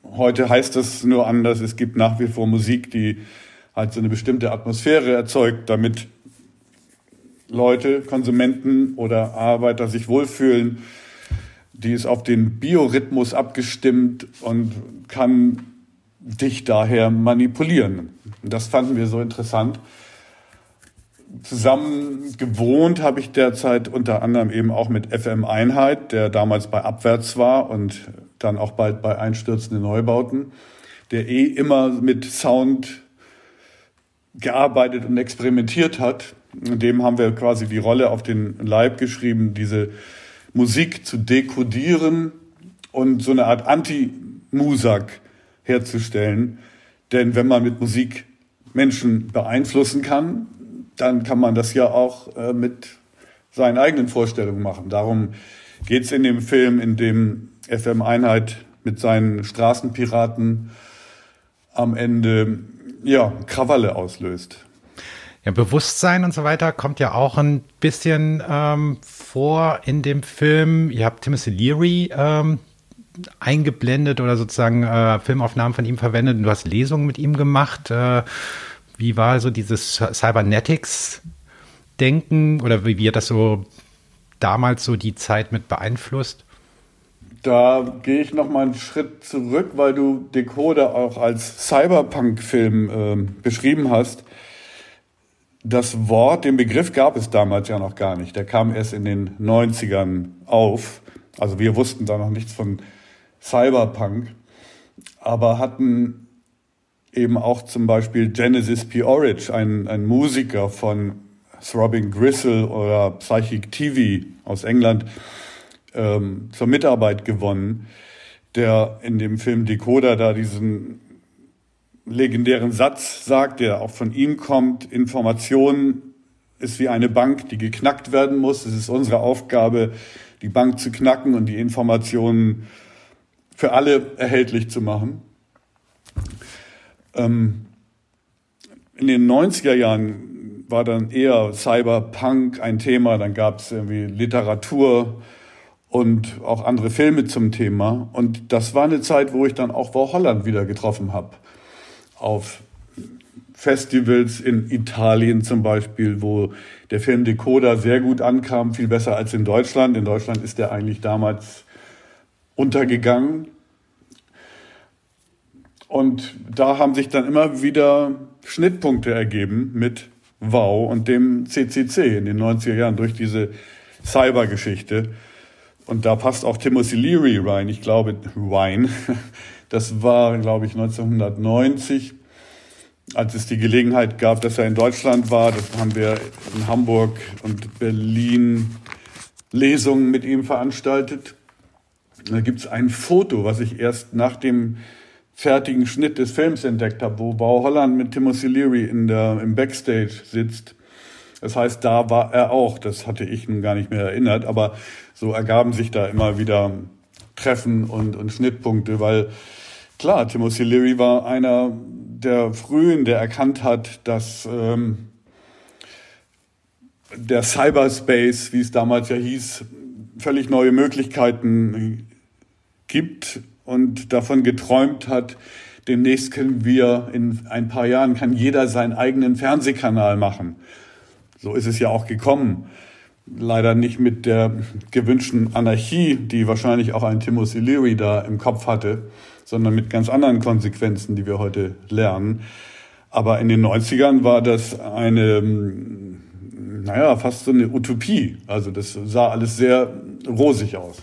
heute heißt das nur anders. Es gibt nach wie vor Musik, die halt so eine bestimmte Atmosphäre erzeugt, damit Leute, Konsumenten oder Arbeiter sich wohlfühlen. Die ist auf den Biorhythmus abgestimmt und kann dich daher manipulieren. Das fanden wir so interessant zusammen gewohnt habe ich derzeit unter anderem eben auch mit FM Einheit, der damals bei Abwärts war und dann auch bald bei einstürzenden Neubauten, der eh immer mit Sound gearbeitet und experimentiert hat. Dem haben wir quasi die Rolle auf den Leib geschrieben, diese Musik zu dekodieren und so eine Art Anti-Musak herzustellen. Denn wenn man mit Musik Menschen beeinflussen kann, dann kann man das ja auch äh, mit seinen eigenen Vorstellungen machen. Darum geht es in dem Film, in dem FM Einheit mit seinen Straßenpiraten am Ende ja Krawalle auslöst. Ja, Bewusstsein und so weiter kommt ja auch ein bisschen ähm, vor in dem Film. Ihr habt Timothy Leary ähm, eingeblendet oder sozusagen äh, Filmaufnahmen von ihm verwendet. Du hast Lesungen mit ihm gemacht. Äh, wie war so dieses Cybernetics-Denken oder wie wird das so damals so die Zeit mit beeinflusst? Da gehe ich noch mal einen Schritt zurück, weil du Decoder auch als Cyberpunk-Film äh, beschrieben hast. Das Wort, den Begriff gab es damals ja noch gar nicht. Der kam erst in den 90ern auf. Also wir wussten da noch nichts von Cyberpunk, aber hatten eben auch zum Beispiel Genesis P. Orridge, ein, ein Musiker von Throbbing Gristle oder Psychic TV aus England, ähm, zur Mitarbeit gewonnen, der in dem Film Decoder da diesen legendären Satz sagt, der auch von ihm kommt, Information ist wie eine Bank, die geknackt werden muss. Es ist unsere Aufgabe, die Bank zu knacken und die Informationen für alle erhältlich zu machen. Ähm, in den 90er Jahren war dann eher Cyberpunk ein Thema, dann gab es irgendwie Literatur und auch andere Filme zum Thema. Und das war eine Zeit, wo ich dann auch Wow Holland wieder getroffen habe. Auf Festivals in Italien zum Beispiel, wo der Film Decoder sehr gut ankam, viel besser als in Deutschland. In Deutschland ist der eigentlich damals untergegangen. Und da haben sich dann immer wieder Schnittpunkte ergeben mit Wow und dem CCC in den 90er Jahren durch diese Cybergeschichte. Und da passt auch Timothy Leary rein. Ich glaube, Wine. Das war, glaube ich, 1990, als es die Gelegenheit gab, dass er in Deutschland war. Das haben wir in Hamburg und Berlin Lesungen mit ihm veranstaltet. Da gibt es ein Foto, was ich erst nach dem fertigen Schnitt des Films entdeckt habe, wo Bau Holland mit Timothy Leary in der, im Backstage sitzt. Das heißt, da war er auch. Das hatte ich nun gar nicht mehr erinnert, aber so ergaben sich da immer wieder Treffen und, und Schnittpunkte, weil klar, Timothy Leary war einer der frühen, der erkannt hat, dass ähm, der Cyberspace, wie es damals ja hieß, völlig neue Möglichkeiten gibt und davon geträumt hat, demnächst können wir in ein paar Jahren kann jeder seinen eigenen Fernsehkanal machen. So ist es ja auch gekommen. Leider nicht mit der gewünschten Anarchie, die wahrscheinlich auch ein Timothy Leary da im Kopf hatte, sondern mit ganz anderen Konsequenzen, die wir heute lernen. Aber in den 90ern war das eine, naja, fast so eine Utopie. Also das sah alles sehr rosig aus.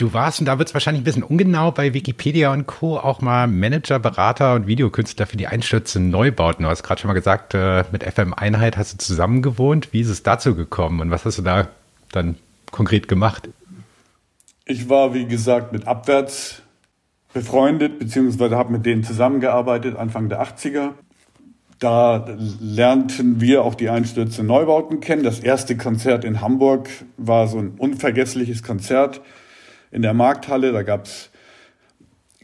Du warst, und da wird es wahrscheinlich ein bisschen ungenau, bei Wikipedia und Co. auch mal Manager, Berater und Videokünstler für die Einstürze Neubauten. Du hast gerade schon mal gesagt, äh, mit FM Einheit hast du zusammen gewohnt. Wie ist es dazu gekommen und was hast du da dann konkret gemacht? Ich war, wie gesagt, mit Abwärts befreundet, beziehungsweise habe mit denen zusammengearbeitet, Anfang der 80er. Da lernten wir auch die Einstürze Neubauten kennen. Das erste Konzert in Hamburg war so ein unvergessliches Konzert in der Markthalle. Da gab's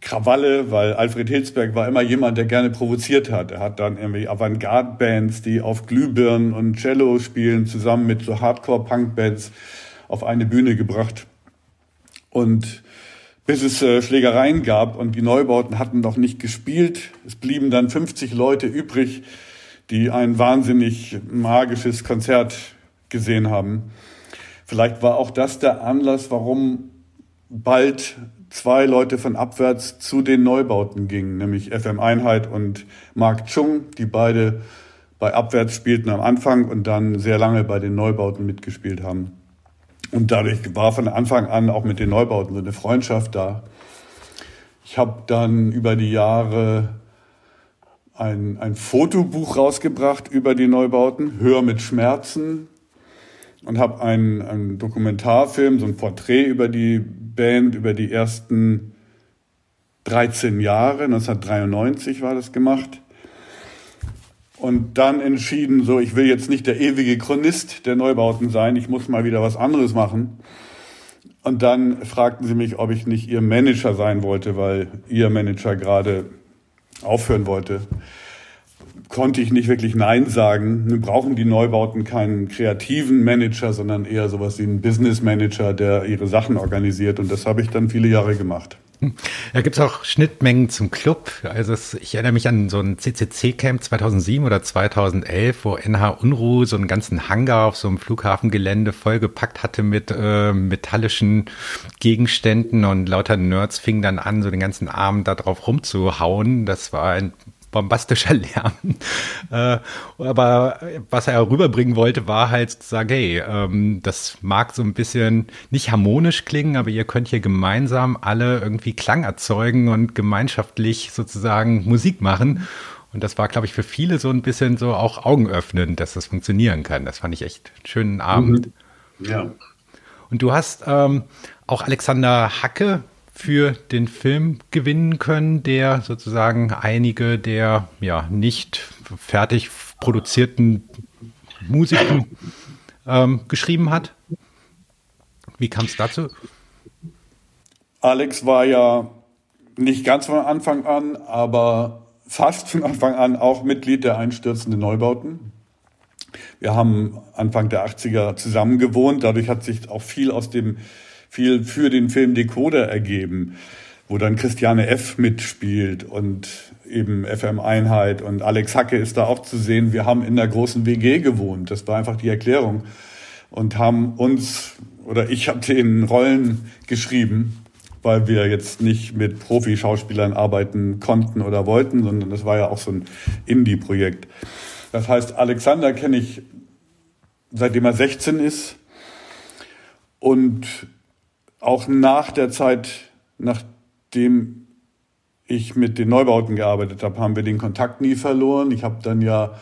Krawalle, weil Alfred Hilsberg war immer jemand, der gerne provoziert hat. Er hat dann irgendwie Avantgarde-Bands, die auf Glühbirnen und Cello spielen, zusammen mit so Hardcore-Punk-Bands auf eine Bühne gebracht. Und bis es äh, Schlägereien gab und die Neubauten hatten noch nicht gespielt. Es blieben dann 50 Leute übrig, die ein wahnsinnig magisches Konzert gesehen haben. Vielleicht war auch das der Anlass, warum bald zwei Leute von abwärts zu den Neubauten gingen, nämlich FM Einheit und Mark Chung, die beide bei Abwärts spielten am Anfang und dann sehr lange bei den Neubauten mitgespielt haben. Und dadurch war von Anfang an auch mit den Neubauten so eine Freundschaft da. Ich habe dann über die Jahre ein, ein Fotobuch rausgebracht über die Neubauten, Hör mit Schmerzen, und habe einen, einen Dokumentarfilm, so ein Porträt über die Band, über die ersten 13 Jahre, 1993 war das gemacht und dann entschieden, so, ich will jetzt nicht der ewige Chronist der Neubauten sein, ich muss mal wieder was anderes machen. Und dann fragten sie mich, ob ich nicht ihr Manager sein wollte, weil ihr Manager gerade aufhören wollte. Konnte ich nicht wirklich Nein sagen. Nun brauchen die Neubauten keinen kreativen Manager, sondern eher sowas wie einen Business Manager, der ihre Sachen organisiert. Und das habe ich dann viele Jahre gemacht. Da gibt es auch Schnittmengen zum Club. Also es, ich erinnere mich an so ein CCC-Camp 2007 oder 2011, wo NH Unruh so einen ganzen Hangar auf so einem Flughafengelände vollgepackt hatte mit äh, metallischen Gegenständen und lauter Nerds fingen dann an, so den ganzen Abend da drauf rumzuhauen. Das war ein bombastischer Lärm. Äh, aber was er rüberbringen wollte, war halt zu sagen, hey, ähm, das mag so ein bisschen nicht harmonisch klingen, aber ihr könnt hier gemeinsam alle irgendwie Klang erzeugen und gemeinschaftlich sozusagen Musik machen. Und das war, glaube ich, für viele so ein bisschen so auch augenöffnend, dass das funktionieren kann. Das fand ich echt einen schönen Abend. Mhm. Ja. Und du hast ähm, auch Alexander Hacke für den Film gewinnen können, der sozusagen einige der ja nicht fertig produzierten Musiken ähm, geschrieben hat. Wie kam es dazu? Alex war ja nicht ganz von Anfang an, aber fast von Anfang an auch Mitglied der einstürzenden Neubauten. Wir haben Anfang der 80er zusammen gewohnt, dadurch hat sich auch viel aus dem viel für den Film Decoder ergeben, wo dann Christiane F. mitspielt und eben FM Einheit und Alex Hacke ist da auch zu sehen. Wir haben in der großen WG gewohnt. Das war einfach die Erklärung. Und haben uns, oder ich habe den Rollen geschrieben, weil wir jetzt nicht mit Profi-Schauspielern arbeiten konnten oder wollten, sondern das war ja auch so ein Indie-Projekt. Das heißt, Alexander kenne ich seitdem er 16 ist und auch nach der Zeit, nachdem ich mit den Neubauten gearbeitet habe, haben wir den Kontakt nie verloren. Ich habe dann ja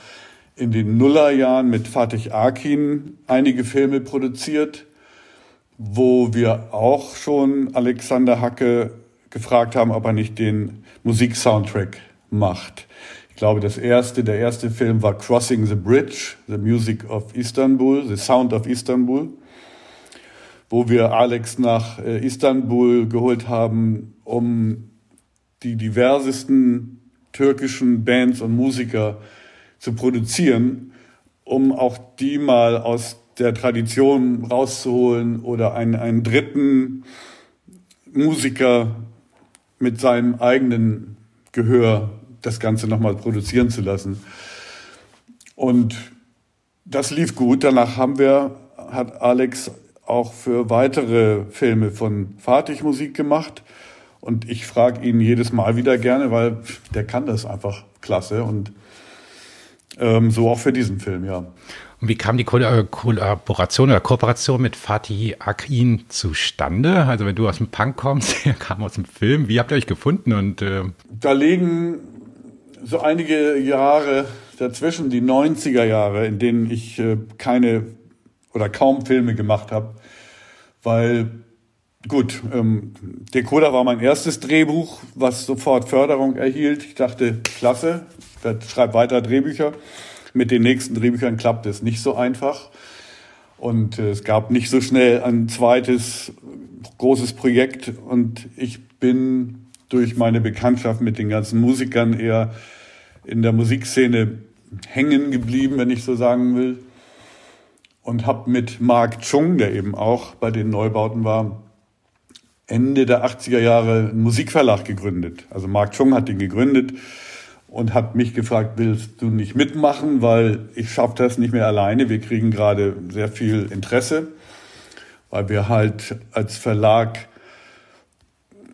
in den Nullerjahren mit Fatih Akin einige Filme produziert, wo wir auch schon Alexander Hacke gefragt haben, ob er nicht den Musiksoundtrack macht. Ich glaube, das erste, der erste Film war Crossing the Bridge, The Music of Istanbul, The Sound of Istanbul wo wir Alex nach äh, Istanbul geholt haben, um die diversesten türkischen Bands und Musiker zu produzieren, um auch die mal aus der Tradition rauszuholen oder einen, einen dritten Musiker mit seinem eigenen Gehör das Ganze nochmal produzieren zu lassen. Und das lief gut. Danach haben wir, hat Alex auch für weitere Filme von Fatih Musik gemacht. Und ich frage ihn jedes Mal wieder gerne, weil der kann das einfach klasse. Und Ähm, so auch für diesen Film, ja. Und wie kam die äh, Kollaboration oder Kooperation mit Fatih Akin zustande? Also wenn du aus dem Punk kommst, er kam aus dem Film. Wie habt ihr euch gefunden? Und äh da liegen so einige Jahre dazwischen, die 90er Jahre, in denen ich äh, keine oder kaum Filme gemacht habe, weil gut, ähm, Decoder war mein erstes Drehbuch, was sofort Förderung erhielt. Ich dachte, klasse, ich schreibe weiter Drehbücher. Mit den nächsten Drehbüchern klappt es nicht so einfach. Und äh, es gab nicht so schnell ein zweites großes Projekt. Und ich bin durch meine Bekanntschaft mit den ganzen Musikern eher in der Musikszene hängen geblieben, wenn ich so sagen will. Und habe mit Mark Chung, der eben auch bei den Neubauten war, Ende der 80er Jahre einen Musikverlag gegründet. Also Mark Chung hat den gegründet und hat mich gefragt, willst du nicht mitmachen, weil ich schaffe das nicht mehr alleine. Wir kriegen gerade sehr viel Interesse, weil wir halt als Verlag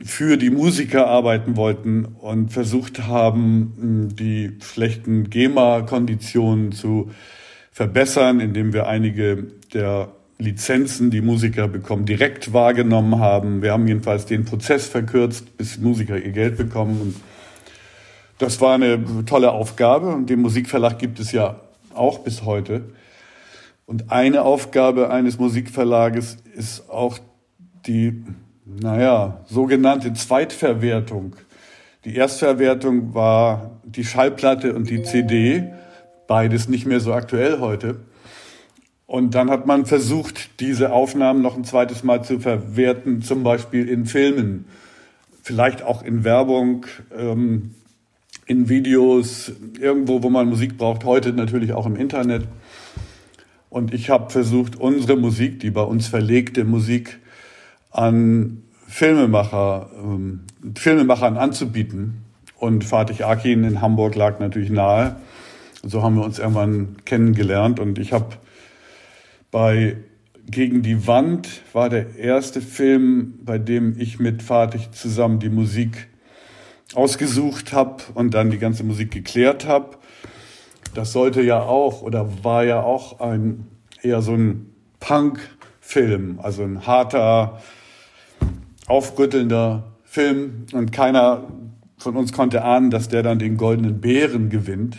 für die Musiker arbeiten wollten und versucht haben, die schlechten GEMA-Konditionen zu verbessern, indem wir einige der Lizenzen, die Musiker bekommen, direkt wahrgenommen haben. Wir haben jedenfalls den Prozess verkürzt, bis Musiker ihr Geld bekommen. Und das war eine tolle Aufgabe und den Musikverlag gibt es ja auch bis heute. Und eine Aufgabe eines Musikverlages ist auch die naja, sogenannte Zweitverwertung. Die Erstverwertung war die Schallplatte und die CD, beides nicht mehr so aktuell heute. Und dann hat man versucht, diese Aufnahmen noch ein zweites Mal zu verwerten, zum Beispiel in Filmen, vielleicht auch in Werbung, ähm, in Videos, irgendwo, wo man Musik braucht, heute natürlich auch im Internet. Und ich habe versucht, unsere Musik, die bei uns verlegte Musik, an Filmemacher, ähm, Filmemachern anzubieten. Und Fatih Akin in Hamburg lag natürlich nahe. So haben wir uns irgendwann kennengelernt und ich habe bei Gegen die Wand war der erste Film, bei dem ich mit Fatih zusammen die Musik ausgesucht habe und dann die ganze Musik geklärt habe. Das sollte ja auch oder war ja auch ein eher so ein Punk-Film, also ein harter, aufrüttelnder Film und keiner von uns konnte ahnen, dass der dann den goldenen Bären gewinnt.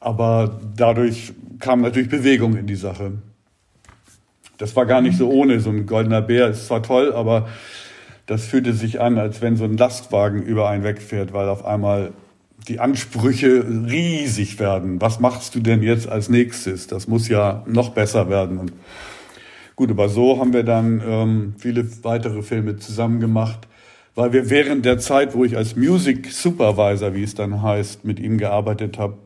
Aber dadurch kam natürlich Bewegung in die Sache. Das war gar nicht so ohne. So ein goldener Bär ist zwar toll, aber das fühlte sich an, als wenn so ein Lastwagen über einen wegfährt, weil auf einmal die Ansprüche riesig werden. Was machst du denn jetzt als nächstes? Das muss ja noch besser werden. Und Gut, aber so haben wir dann ähm, viele weitere Filme zusammen gemacht, weil wir während der Zeit, wo ich als Music Supervisor, wie es dann heißt, mit ihm gearbeitet habe,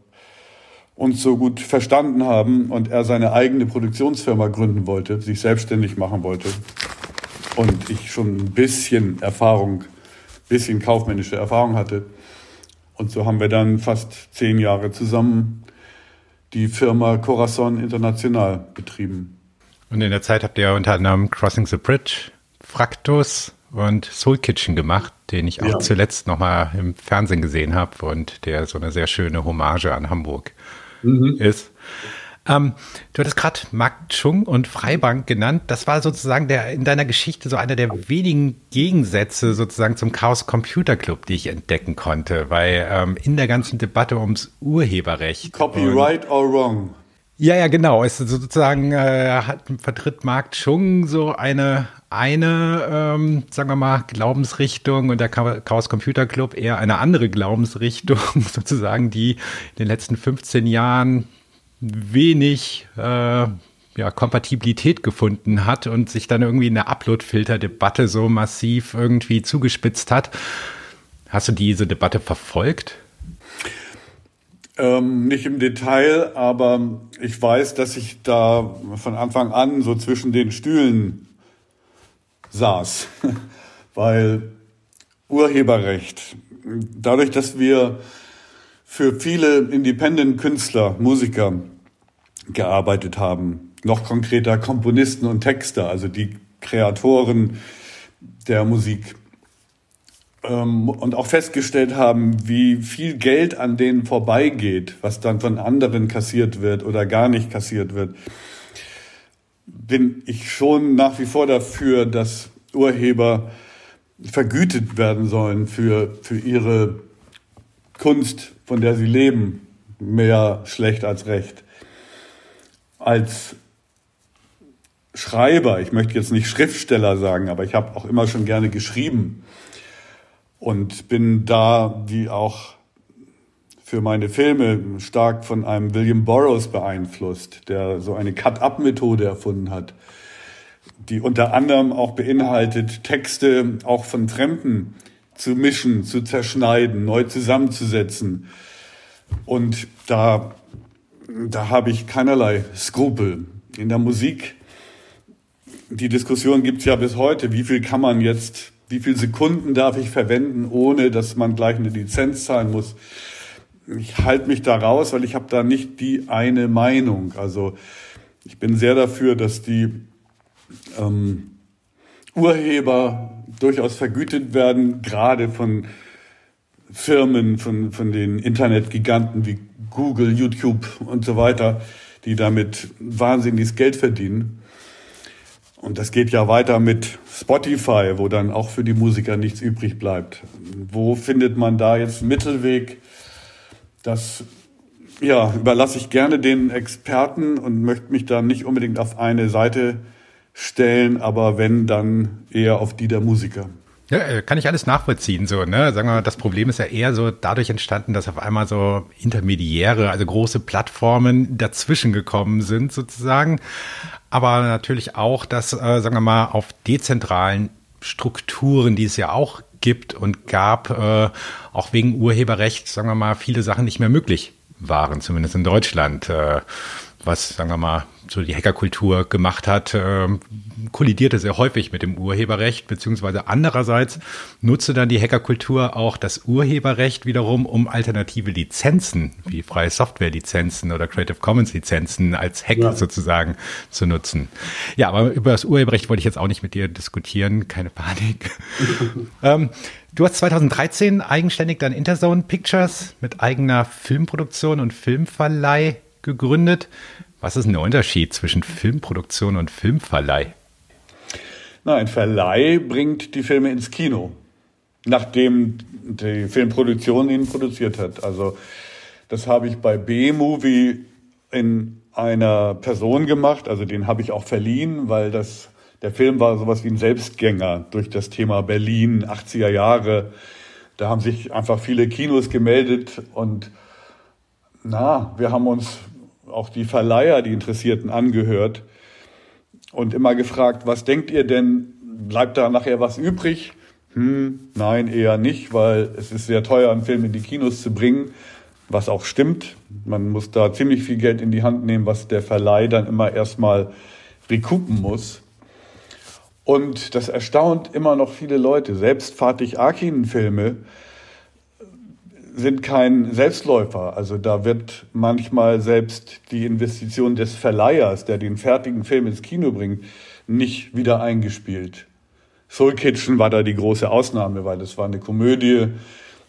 uns so gut verstanden haben und er seine eigene Produktionsfirma gründen wollte, sich selbstständig machen wollte und ich schon ein bisschen Erfahrung, bisschen kaufmännische Erfahrung hatte. Und so haben wir dann fast zehn Jahre zusammen die Firma Corazon International betrieben. Und in der Zeit habt ihr unter anderem Crossing the Bridge, Fraktus und Soul Kitchen gemacht, den ich auch ja. zuletzt nochmal im Fernsehen gesehen habe und der so eine sehr schöne Hommage an Hamburg mhm. ist. Ähm, du hattest gerade Mark Chung und Freibank genannt. Das war sozusagen der in deiner Geschichte so einer der wenigen Gegensätze sozusagen zum Chaos Computer Club, die ich entdecken konnte, weil ähm, in der ganzen Debatte ums Urheberrecht. Copyright or wrong? Ja, ja, genau. Es ist sozusagen äh, hat, vertritt Mark Chung so eine eine, ähm, sagen wir mal, Glaubensrichtung und der Chaos Computer Club eher eine andere Glaubensrichtung, sozusagen, die in den letzten 15 Jahren wenig äh, ja, Kompatibilität gefunden hat und sich dann irgendwie in der Upload-Filter-Debatte so massiv irgendwie zugespitzt hat. Hast du diese Debatte verfolgt? Ähm, nicht im Detail, aber ich weiß, dass ich da von Anfang an so zwischen den Stühlen saß, weil Urheberrecht, dadurch, dass wir für viele Independent-Künstler, Musiker gearbeitet haben, noch konkreter Komponisten und Texter, also die Kreatoren der Musik, ähm, und auch festgestellt haben, wie viel Geld an denen vorbeigeht, was dann von anderen kassiert wird oder gar nicht kassiert wird, bin ich schon nach wie vor dafür, dass Urheber vergütet werden sollen für, für ihre Kunst, von der sie leben. Mehr schlecht als recht. Als Schreiber, ich möchte jetzt nicht Schriftsteller sagen, aber ich habe auch immer schon gerne geschrieben und bin da, wie auch für meine Filme, stark von einem William Burroughs beeinflusst, der so eine Cut-Up-Methode erfunden hat, die unter anderem auch beinhaltet, Texte auch von Fremden zu mischen, zu zerschneiden, neu zusammenzusetzen. Und da, da habe ich keinerlei Skrupel. In der Musik, die Diskussion gibt es ja bis heute, wie viel kann man jetzt wie viele Sekunden darf ich verwenden, ohne dass man gleich eine Lizenz zahlen muss. Ich halte mich da raus, weil ich habe da nicht die eine Meinung. Also ich bin sehr dafür, dass die ähm, Urheber durchaus vergütet werden, gerade von Firmen, von, von den Internetgiganten wie Google, YouTube und so weiter, die damit wahnsinniges Geld verdienen. Und das geht ja weiter mit Spotify, wo dann auch für die Musiker nichts übrig bleibt. Wo findet man da jetzt einen Mittelweg? Das ja, überlasse ich gerne den Experten und möchte mich da nicht unbedingt auf eine Seite stellen, aber wenn, dann eher auf die der Musiker. Ja, äh, kann ich alles nachvollziehen, so, ne? Sagen wir mal, das Problem ist ja eher so dadurch entstanden, dass auf einmal so Intermediäre, also große Plattformen dazwischen gekommen sind, sozusagen aber natürlich auch, dass, äh, sagen wir mal, auf dezentralen Strukturen, die es ja auch gibt und gab, äh, auch wegen Urheberrecht, sagen wir mal, viele Sachen nicht mehr möglich waren, zumindest in Deutschland. Äh, was, sagen wir mal, so die Hackerkultur gemacht hat, äh, kollidierte sehr häufig mit dem Urheberrecht, beziehungsweise andererseits nutzte dann die Hackerkultur auch das Urheberrecht wiederum, um alternative Lizenzen, wie freie Softwarelizenzen oder Creative Commons Lizenzen als Hack ja. sozusagen zu nutzen. Ja, aber über das Urheberrecht wollte ich jetzt auch nicht mit dir diskutieren, keine Panik. ähm, Du hast 2013 eigenständig dann Interzone Pictures mit eigener Filmproduktion und Filmverleih gegründet. Was ist denn der Unterschied zwischen Filmproduktion und Filmverleih? Na, ein Verleih bringt die Filme ins Kino, nachdem die Filmproduktion ihn produziert hat. Also das habe ich bei B-Movie in einer Person gemacht, also den habe ich auch verliehen, weil das der Film war sowas wie ein Selbstgänger durch das Thema Berlin, 80er Jahre. Da haben sich einfach viele Kinos gemeldet und na, wir haben uns auch die Verleiher, die Interessierten angehört und immer gefragt, was denkt ihr denn, bleibt da nachher was übrig? Hm, nein, eher nicht, weil es ist sehr teuer, einen Film in die Kinos zu bringen, was auch stimmt. Man muss da ziemlich viel Geld in die Hand nehmen, was der Verleih dann immer erstmal recoupen muss. Und das erstaunt immer noch viele Leute. Selbst Fatih Akin-Filme sind kein Selbstläufer. Also da wird manchmal selbst die Investition des Verleihers, der den fertigen Film ins Kino bringt, nicht wieder eingespielt. Soul Kitchen war da die große Ausnahme, weil das war eine Komödie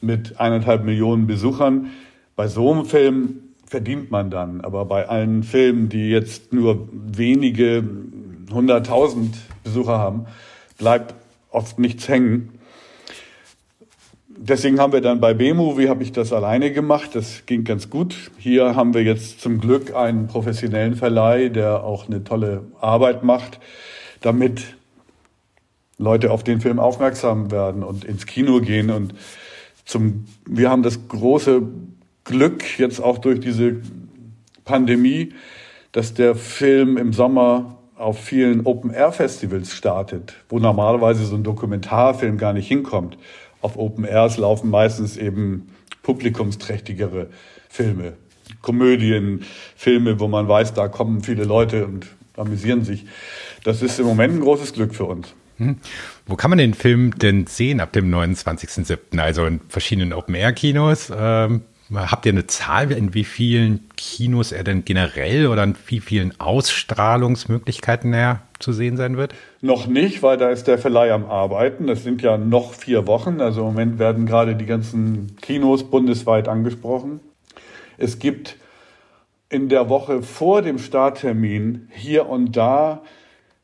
mit eineinhalb Millionen Besuchern. Bei so einem Film verdient man dann. Aber bei allen Filmen, die jetzt nur wenige hunderttausend Besucher haben, bleibt oft nichts hängen deswegen haben wir dann bei B-Movie habe ich das alleine gemacht. Das ging ganz gut. Hier haben wir jetzt zum Glück einen professionellen Verleih, der auch eine tolle Arbeit macht, damit Leute auf den Film aufmerksam werden und ins Kino gehen. Und zum, wir haben das große Glück jetzt auch durch diese Pandemie, dass der Film im Sommer auf vielen Open-Air-Festivals startet, wo normalerweise so ein Dokumentarfilm gar nicht hinkommt auf Open Airs laufen meistens eben publikumsträchtigere Filme. Komödien, Filme, wo man weiß, da kommen viele Leute und amüsieren sich. Das ist im Moment ein großes Glück für uns. Hm. Wo kann man den Film denn sehen ab dem 29.07.? Also in verschiedenen Open-Air-Kinos? Ähm, Habt ihr eine Zahl, in wie vielen Kinos er denn generell oder in wie vielen Ausstrahlungsmöglichkeiten er zu sehen sein wird? Noch nicht, weil da ist der Verleih am Arbeiten. Das sind ja noch vier Wochen. Also im Moment werden gerade die ganzen Kinos bundesweit angesprochen. Es gibt in der Woche vor dem Starttermin hier und da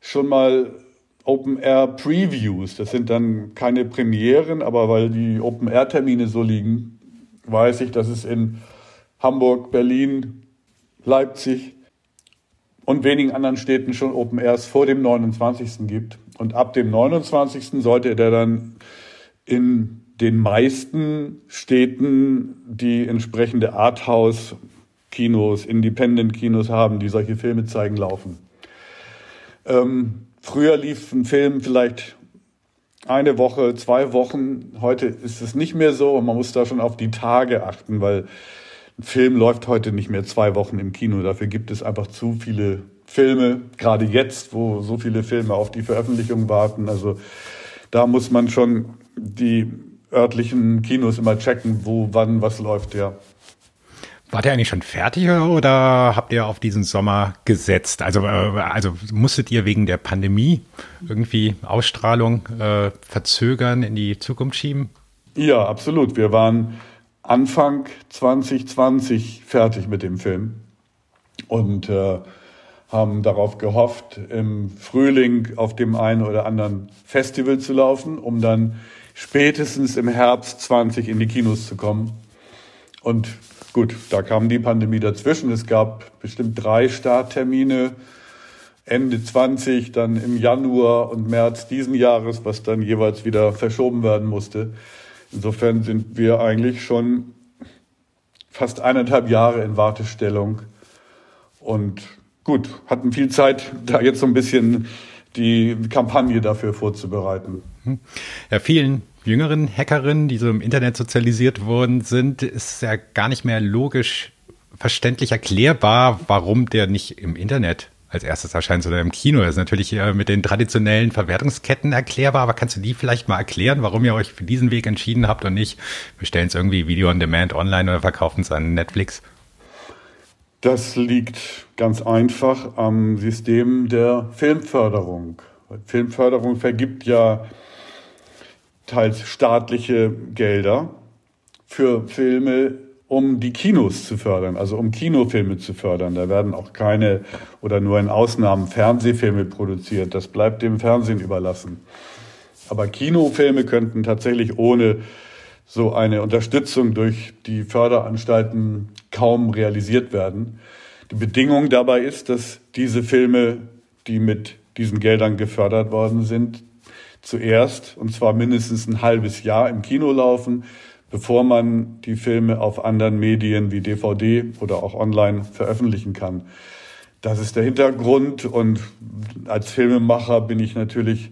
schon mal Open Air Previews. Das sind dann keine Premieren, aber weil die Open Air Termine so liegen, weiß ich, dass es in Hamburg, Berlin, Leipzig und wenigen anderen Städten schon Open Airs vor dem 29. gibt. Und ab dem 29. sollte der dann in den meisten Städten die entsprechende Arthouse-Kinos, Independent-Kinos haben, die solche Filme zeigen, laufen. Ähm, früher lief ein Film vielleicht eine Woche, zwei Wochen. Heute ist es nicht mehr so und man muss da schon auf die Tage achten, weil ein Film läuft heute nicht mehr zwei Wochen im Kino. Dafür gibt es einfach zu viele Filme, gerade jetzt, wo so viele Filme auf die Veröffentlichung warten. Also da muss man schon die örtlichen Kinos immer checken, wo, wann, was läuft, ja. Wart ihr eigentlich schon fertig oder habt ihr auf diesen Sommer gesetzt? Also, äh, also musstet ihr wegen der Pandemie irgendwie Ausstrahlung äh, verzögern, in die Zukunft schieben? Ja, absolut. Wir waren Anfang 2020 fertig mit dem Film und äh, haben darauf gehofft, im Frühling auf dem einen oder anderen Festival zu laufen, um dann spätestens im Herbst 20 in die Kinos zu kommen. Und Gut, da kam die Pandemie dazwischen. Es gab bestimmt drei Starttermine. Ende 20, dann im Januar und März diesen Jahres, was dann jeweils wieder verschoben werden musste. Insofern sind wir eigentlich schon fast eineinhalb Jahre in Wartestellung und gut, hatten viel Zeit, da jetzt so ein bisschen die Kampagne dafür vorzubereiten. Ja, vielen jüngeren Hackerinnen, die so im Internet sozialisiert worden sind, ist ja gar nicht mehr logisch verständlich erklärbar, warum der nicht im Internet als erstes erscheint, sondern im Kino. Das ist natürlich äh, mit den traditionellen Verwertungsketten erklärbar, aber kannst du die vielleicht mal erklären, warum ihr euch für diesen Weg entschieden habt und nicht, wir stellen es irgendwie Video on Demand online oder verkaufen es an Netflix? Das liegt ganz einfach am System der Filmförderung. Filmförderung vergibt ja teils staatliche Gelder für Filme, um die Kinos zu fördern, also um Kinofilme zu fördern. Da werden auch keine oder nur in Ausnahmen Fernsehfilme produziert. Das bleibt dem Fernsehen überlassen. Aber Kinofilme könnten tatsächlich ohne so eine Unterstützung durch die Förderanstalten kaum realisiert werden. Die Bedingung dabei ist, dass diese Filme, die mit diesen Geldern gefördert worden sind, zuerst, und zwar mindestens ein halbes Jahr im Kino laufen, bevor man die Filme auf anderen Medien wie DVD oder auch online veröffentlichen kann. Das ist der Hintergrund und als Filmemacher bin ich natürlich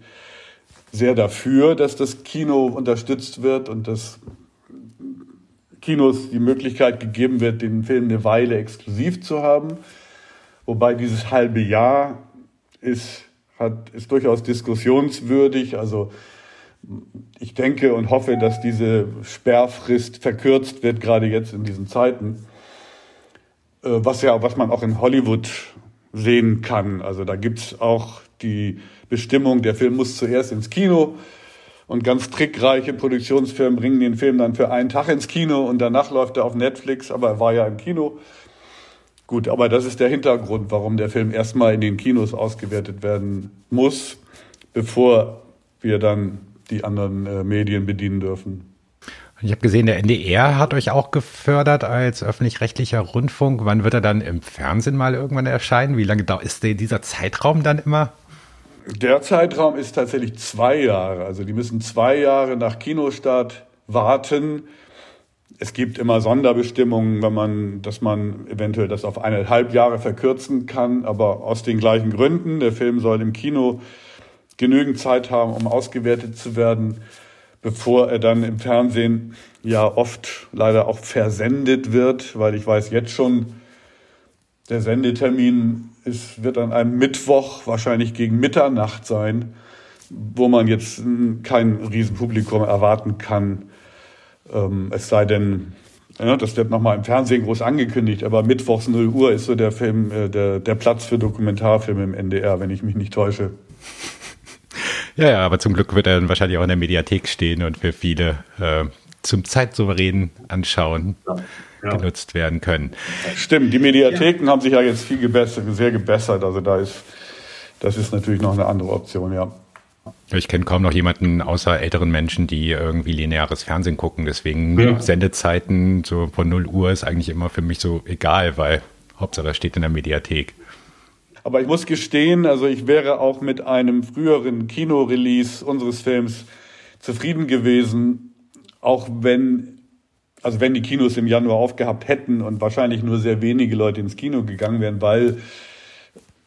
sehr dafür, dass das Kino unterstützt wird und dass Kinos die Möglichkeit gegeben wird, den Film eine Weile exklusiv zu haben. Wobei dieses halbe Jahr ist hat, ist durchaus diskussionswürdig. Also ich denke und hoffe, dass diese Sperrfrist verkürzt wird, gerade jetzt in diesen Zeiten. Äh, was ja, was man auch in Hollywood sehen kann. Also da gibt's auch die Bestimmung, der Film muss zuerst ins Kino und ganz trickreiche Produktionsfirmen bringen den Film dann für einen Tag ins Kino und danach läuft er auf Netflix, aber er war ja im Kino. Gut, aber das ist der Hintergrund, warum der Film erstmal in den Kinos ausgewertet werden muss, bevor wir dann die anderen äh, Medien bedienen dürfen. Ich habe gesehen, der NDR hat euch auch gefördert als öffentlich-rechtlicher Rundfunk. Wann wird er dann im Fernsehen mal irgendwann erscheinen? Wie lange ist dieser Zeitraum dann immer? Der Zeitraum ist tatsächlich zwei Jahre. Also die müssen zwei Jahre nach Kinostart warten es gibt immer Sonderbestimmungen, wenn man, dass man eventuell das auf eineinhalb Jahre verkürzen kann, aber aus den gleichen Gründen. Der Film soll im Kino genügend Zeit haben, um ausgewertet zu werden, bevor er dann im Fernsehen ja oft leider auch versendet wird, weil ich weiß jetzt schon, der Sendetermin ist, wird an einem Mittwoch wahrscheinlich gegen Mitternacht sein, wo man jetzt kein Riesenpublikum erwarten kann. Ähm, es sei denn, Ja, das wird nochmal im Fernsehen groß angekündigt, aber mittwochs 0 Uhr ist so der Film, äh, der, der Platz für Dokumentarfilme im NDR, wenn ich mich nicht täusche. Ja, ja, aber zum Glück wird er dann wahrscheinlich auch in der Mediathek stehen und für viele äh, zum zeitsouveränen Anschauen ja, genutzt werden können. Stimmt, die Mediatheken ja. haben sich ja jetzt viel gebessert, sehr gebessert. Also da ist, das ist natürlich noch eine andere Option, ja. Ich kenne kaum noch jemanden außer älteren Menschen, die irgendwie lineares Fernsehen gucken. Deswegen ja. Sendezeiten so von 0 Uhr ist eigentlich immer für mich so egal, weil Hauptsache das steht in der Mediathek. Aber ich muss gestehen, also ich wäre auch mit einem früheren Kinorelease unseres Films zufrieden gewesen, auch wenn, also wenn die Kinos im Januar aufgehabt hätten und wahrscheinlich nur sehr wenige Leute ins Kino gegangen wären, weil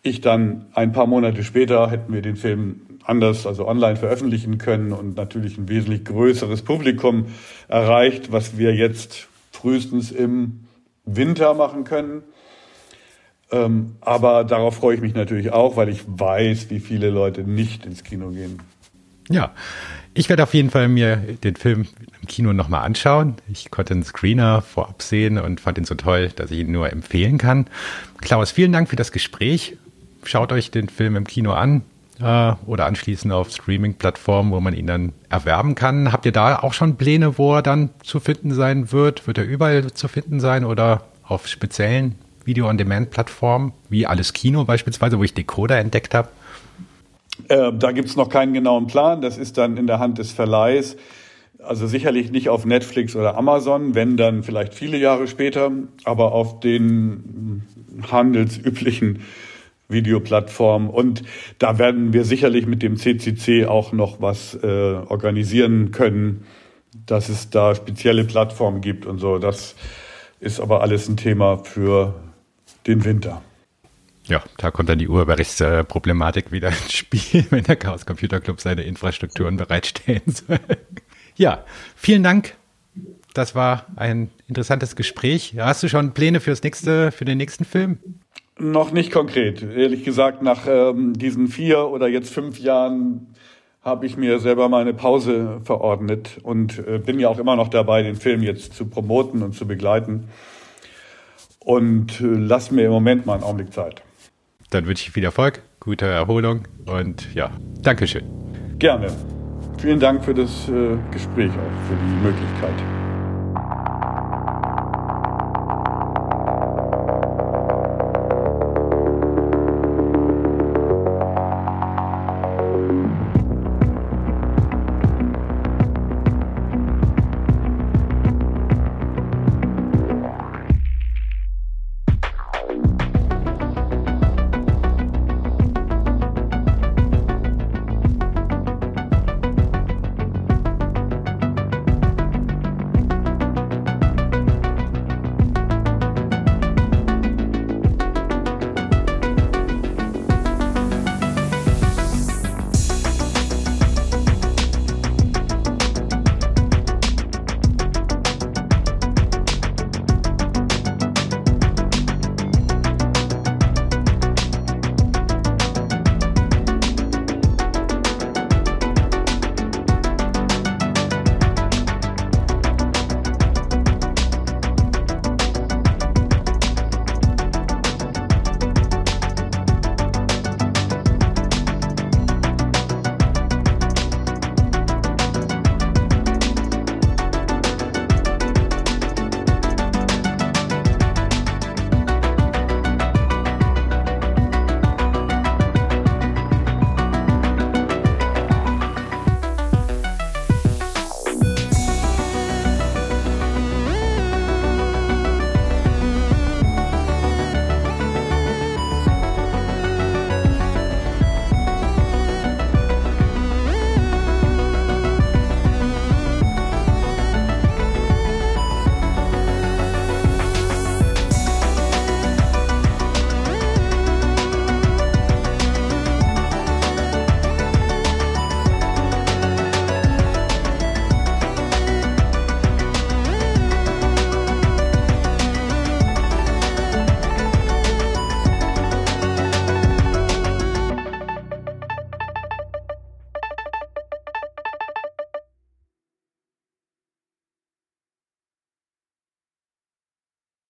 ich dann ein paar Monate später hätten wir den Film anders, also online veröffentlichen können und natürlich ein wesentlich größeres Publikum erreicht, was wir jetzt frühestens im Winter machen können. Ähm, aber darauf freue ich mich natürlich auch, weil ich weiß, wie viele Leute nicht ins Kino gehen. Ja, ich werde auf jeden Fall mir den Film im Kino nochmal anschauen. Ich konnte einen Screener vorab sehen und fand ihn so toll, dass ich ihn nur empfehlen kann. Klaus, vielen Dank für das Gespräch. Schaut euch den Film im Kino an äh, oder anschließend auf Streaming-Plattformen, wo man ihn dann erwerben kann. Habt ihr da auch schon Pläne, wo er dann zu finden sein wird? Wird er überall zu finden sein oder auf speziellen Video-on-Demand-Plattformen, wie alles Kino beispielsweise, wo ich Decoder entdeckt habe? Äh, da gibt es noch keinen genauen Plan. Das ist dann in der Hand des Verleihs. Also sicherlich nicht auf Netflix oder Amazon, wenn dann vielleicht viele Jahre später, aber auf den handelsüblichen Videoplattform. Und da werden wir sicherlich mit dem CCC auch noch was äh, organisieren können, dass es da spezielle Plattformen gibt und so. Das ist aber alles ein Thema für den Winter. Ja, da kommt dann die Urheberrechtsproblematik wieder ins Spiel, wenn der Chaos Computer Club seine Infrastrukturen bereitstellen soll. Ja, vielen Dank. Das war ein interessantes Gespräch. Hast du schon Pläne fürs nächste, für den nächsten Film? Noch nicht konkret. Ehrlich gesagt, nach ähm, diesen vier oder jetzt fünf Jahren habe ich mir selber meine Pause verordnet und äh, bin ja auch immer noch dabei, den Film jetzt zu promoten und zu begleiten. Und äh, lass mir im Moment mal einen Augenblick Zeit. Dann wünsche ich viel Erfolg, gute Erholung und ja, Dankeschön. Gerne. Vielen Dank für das äh, Gespräch auch, für die Möglichkeit.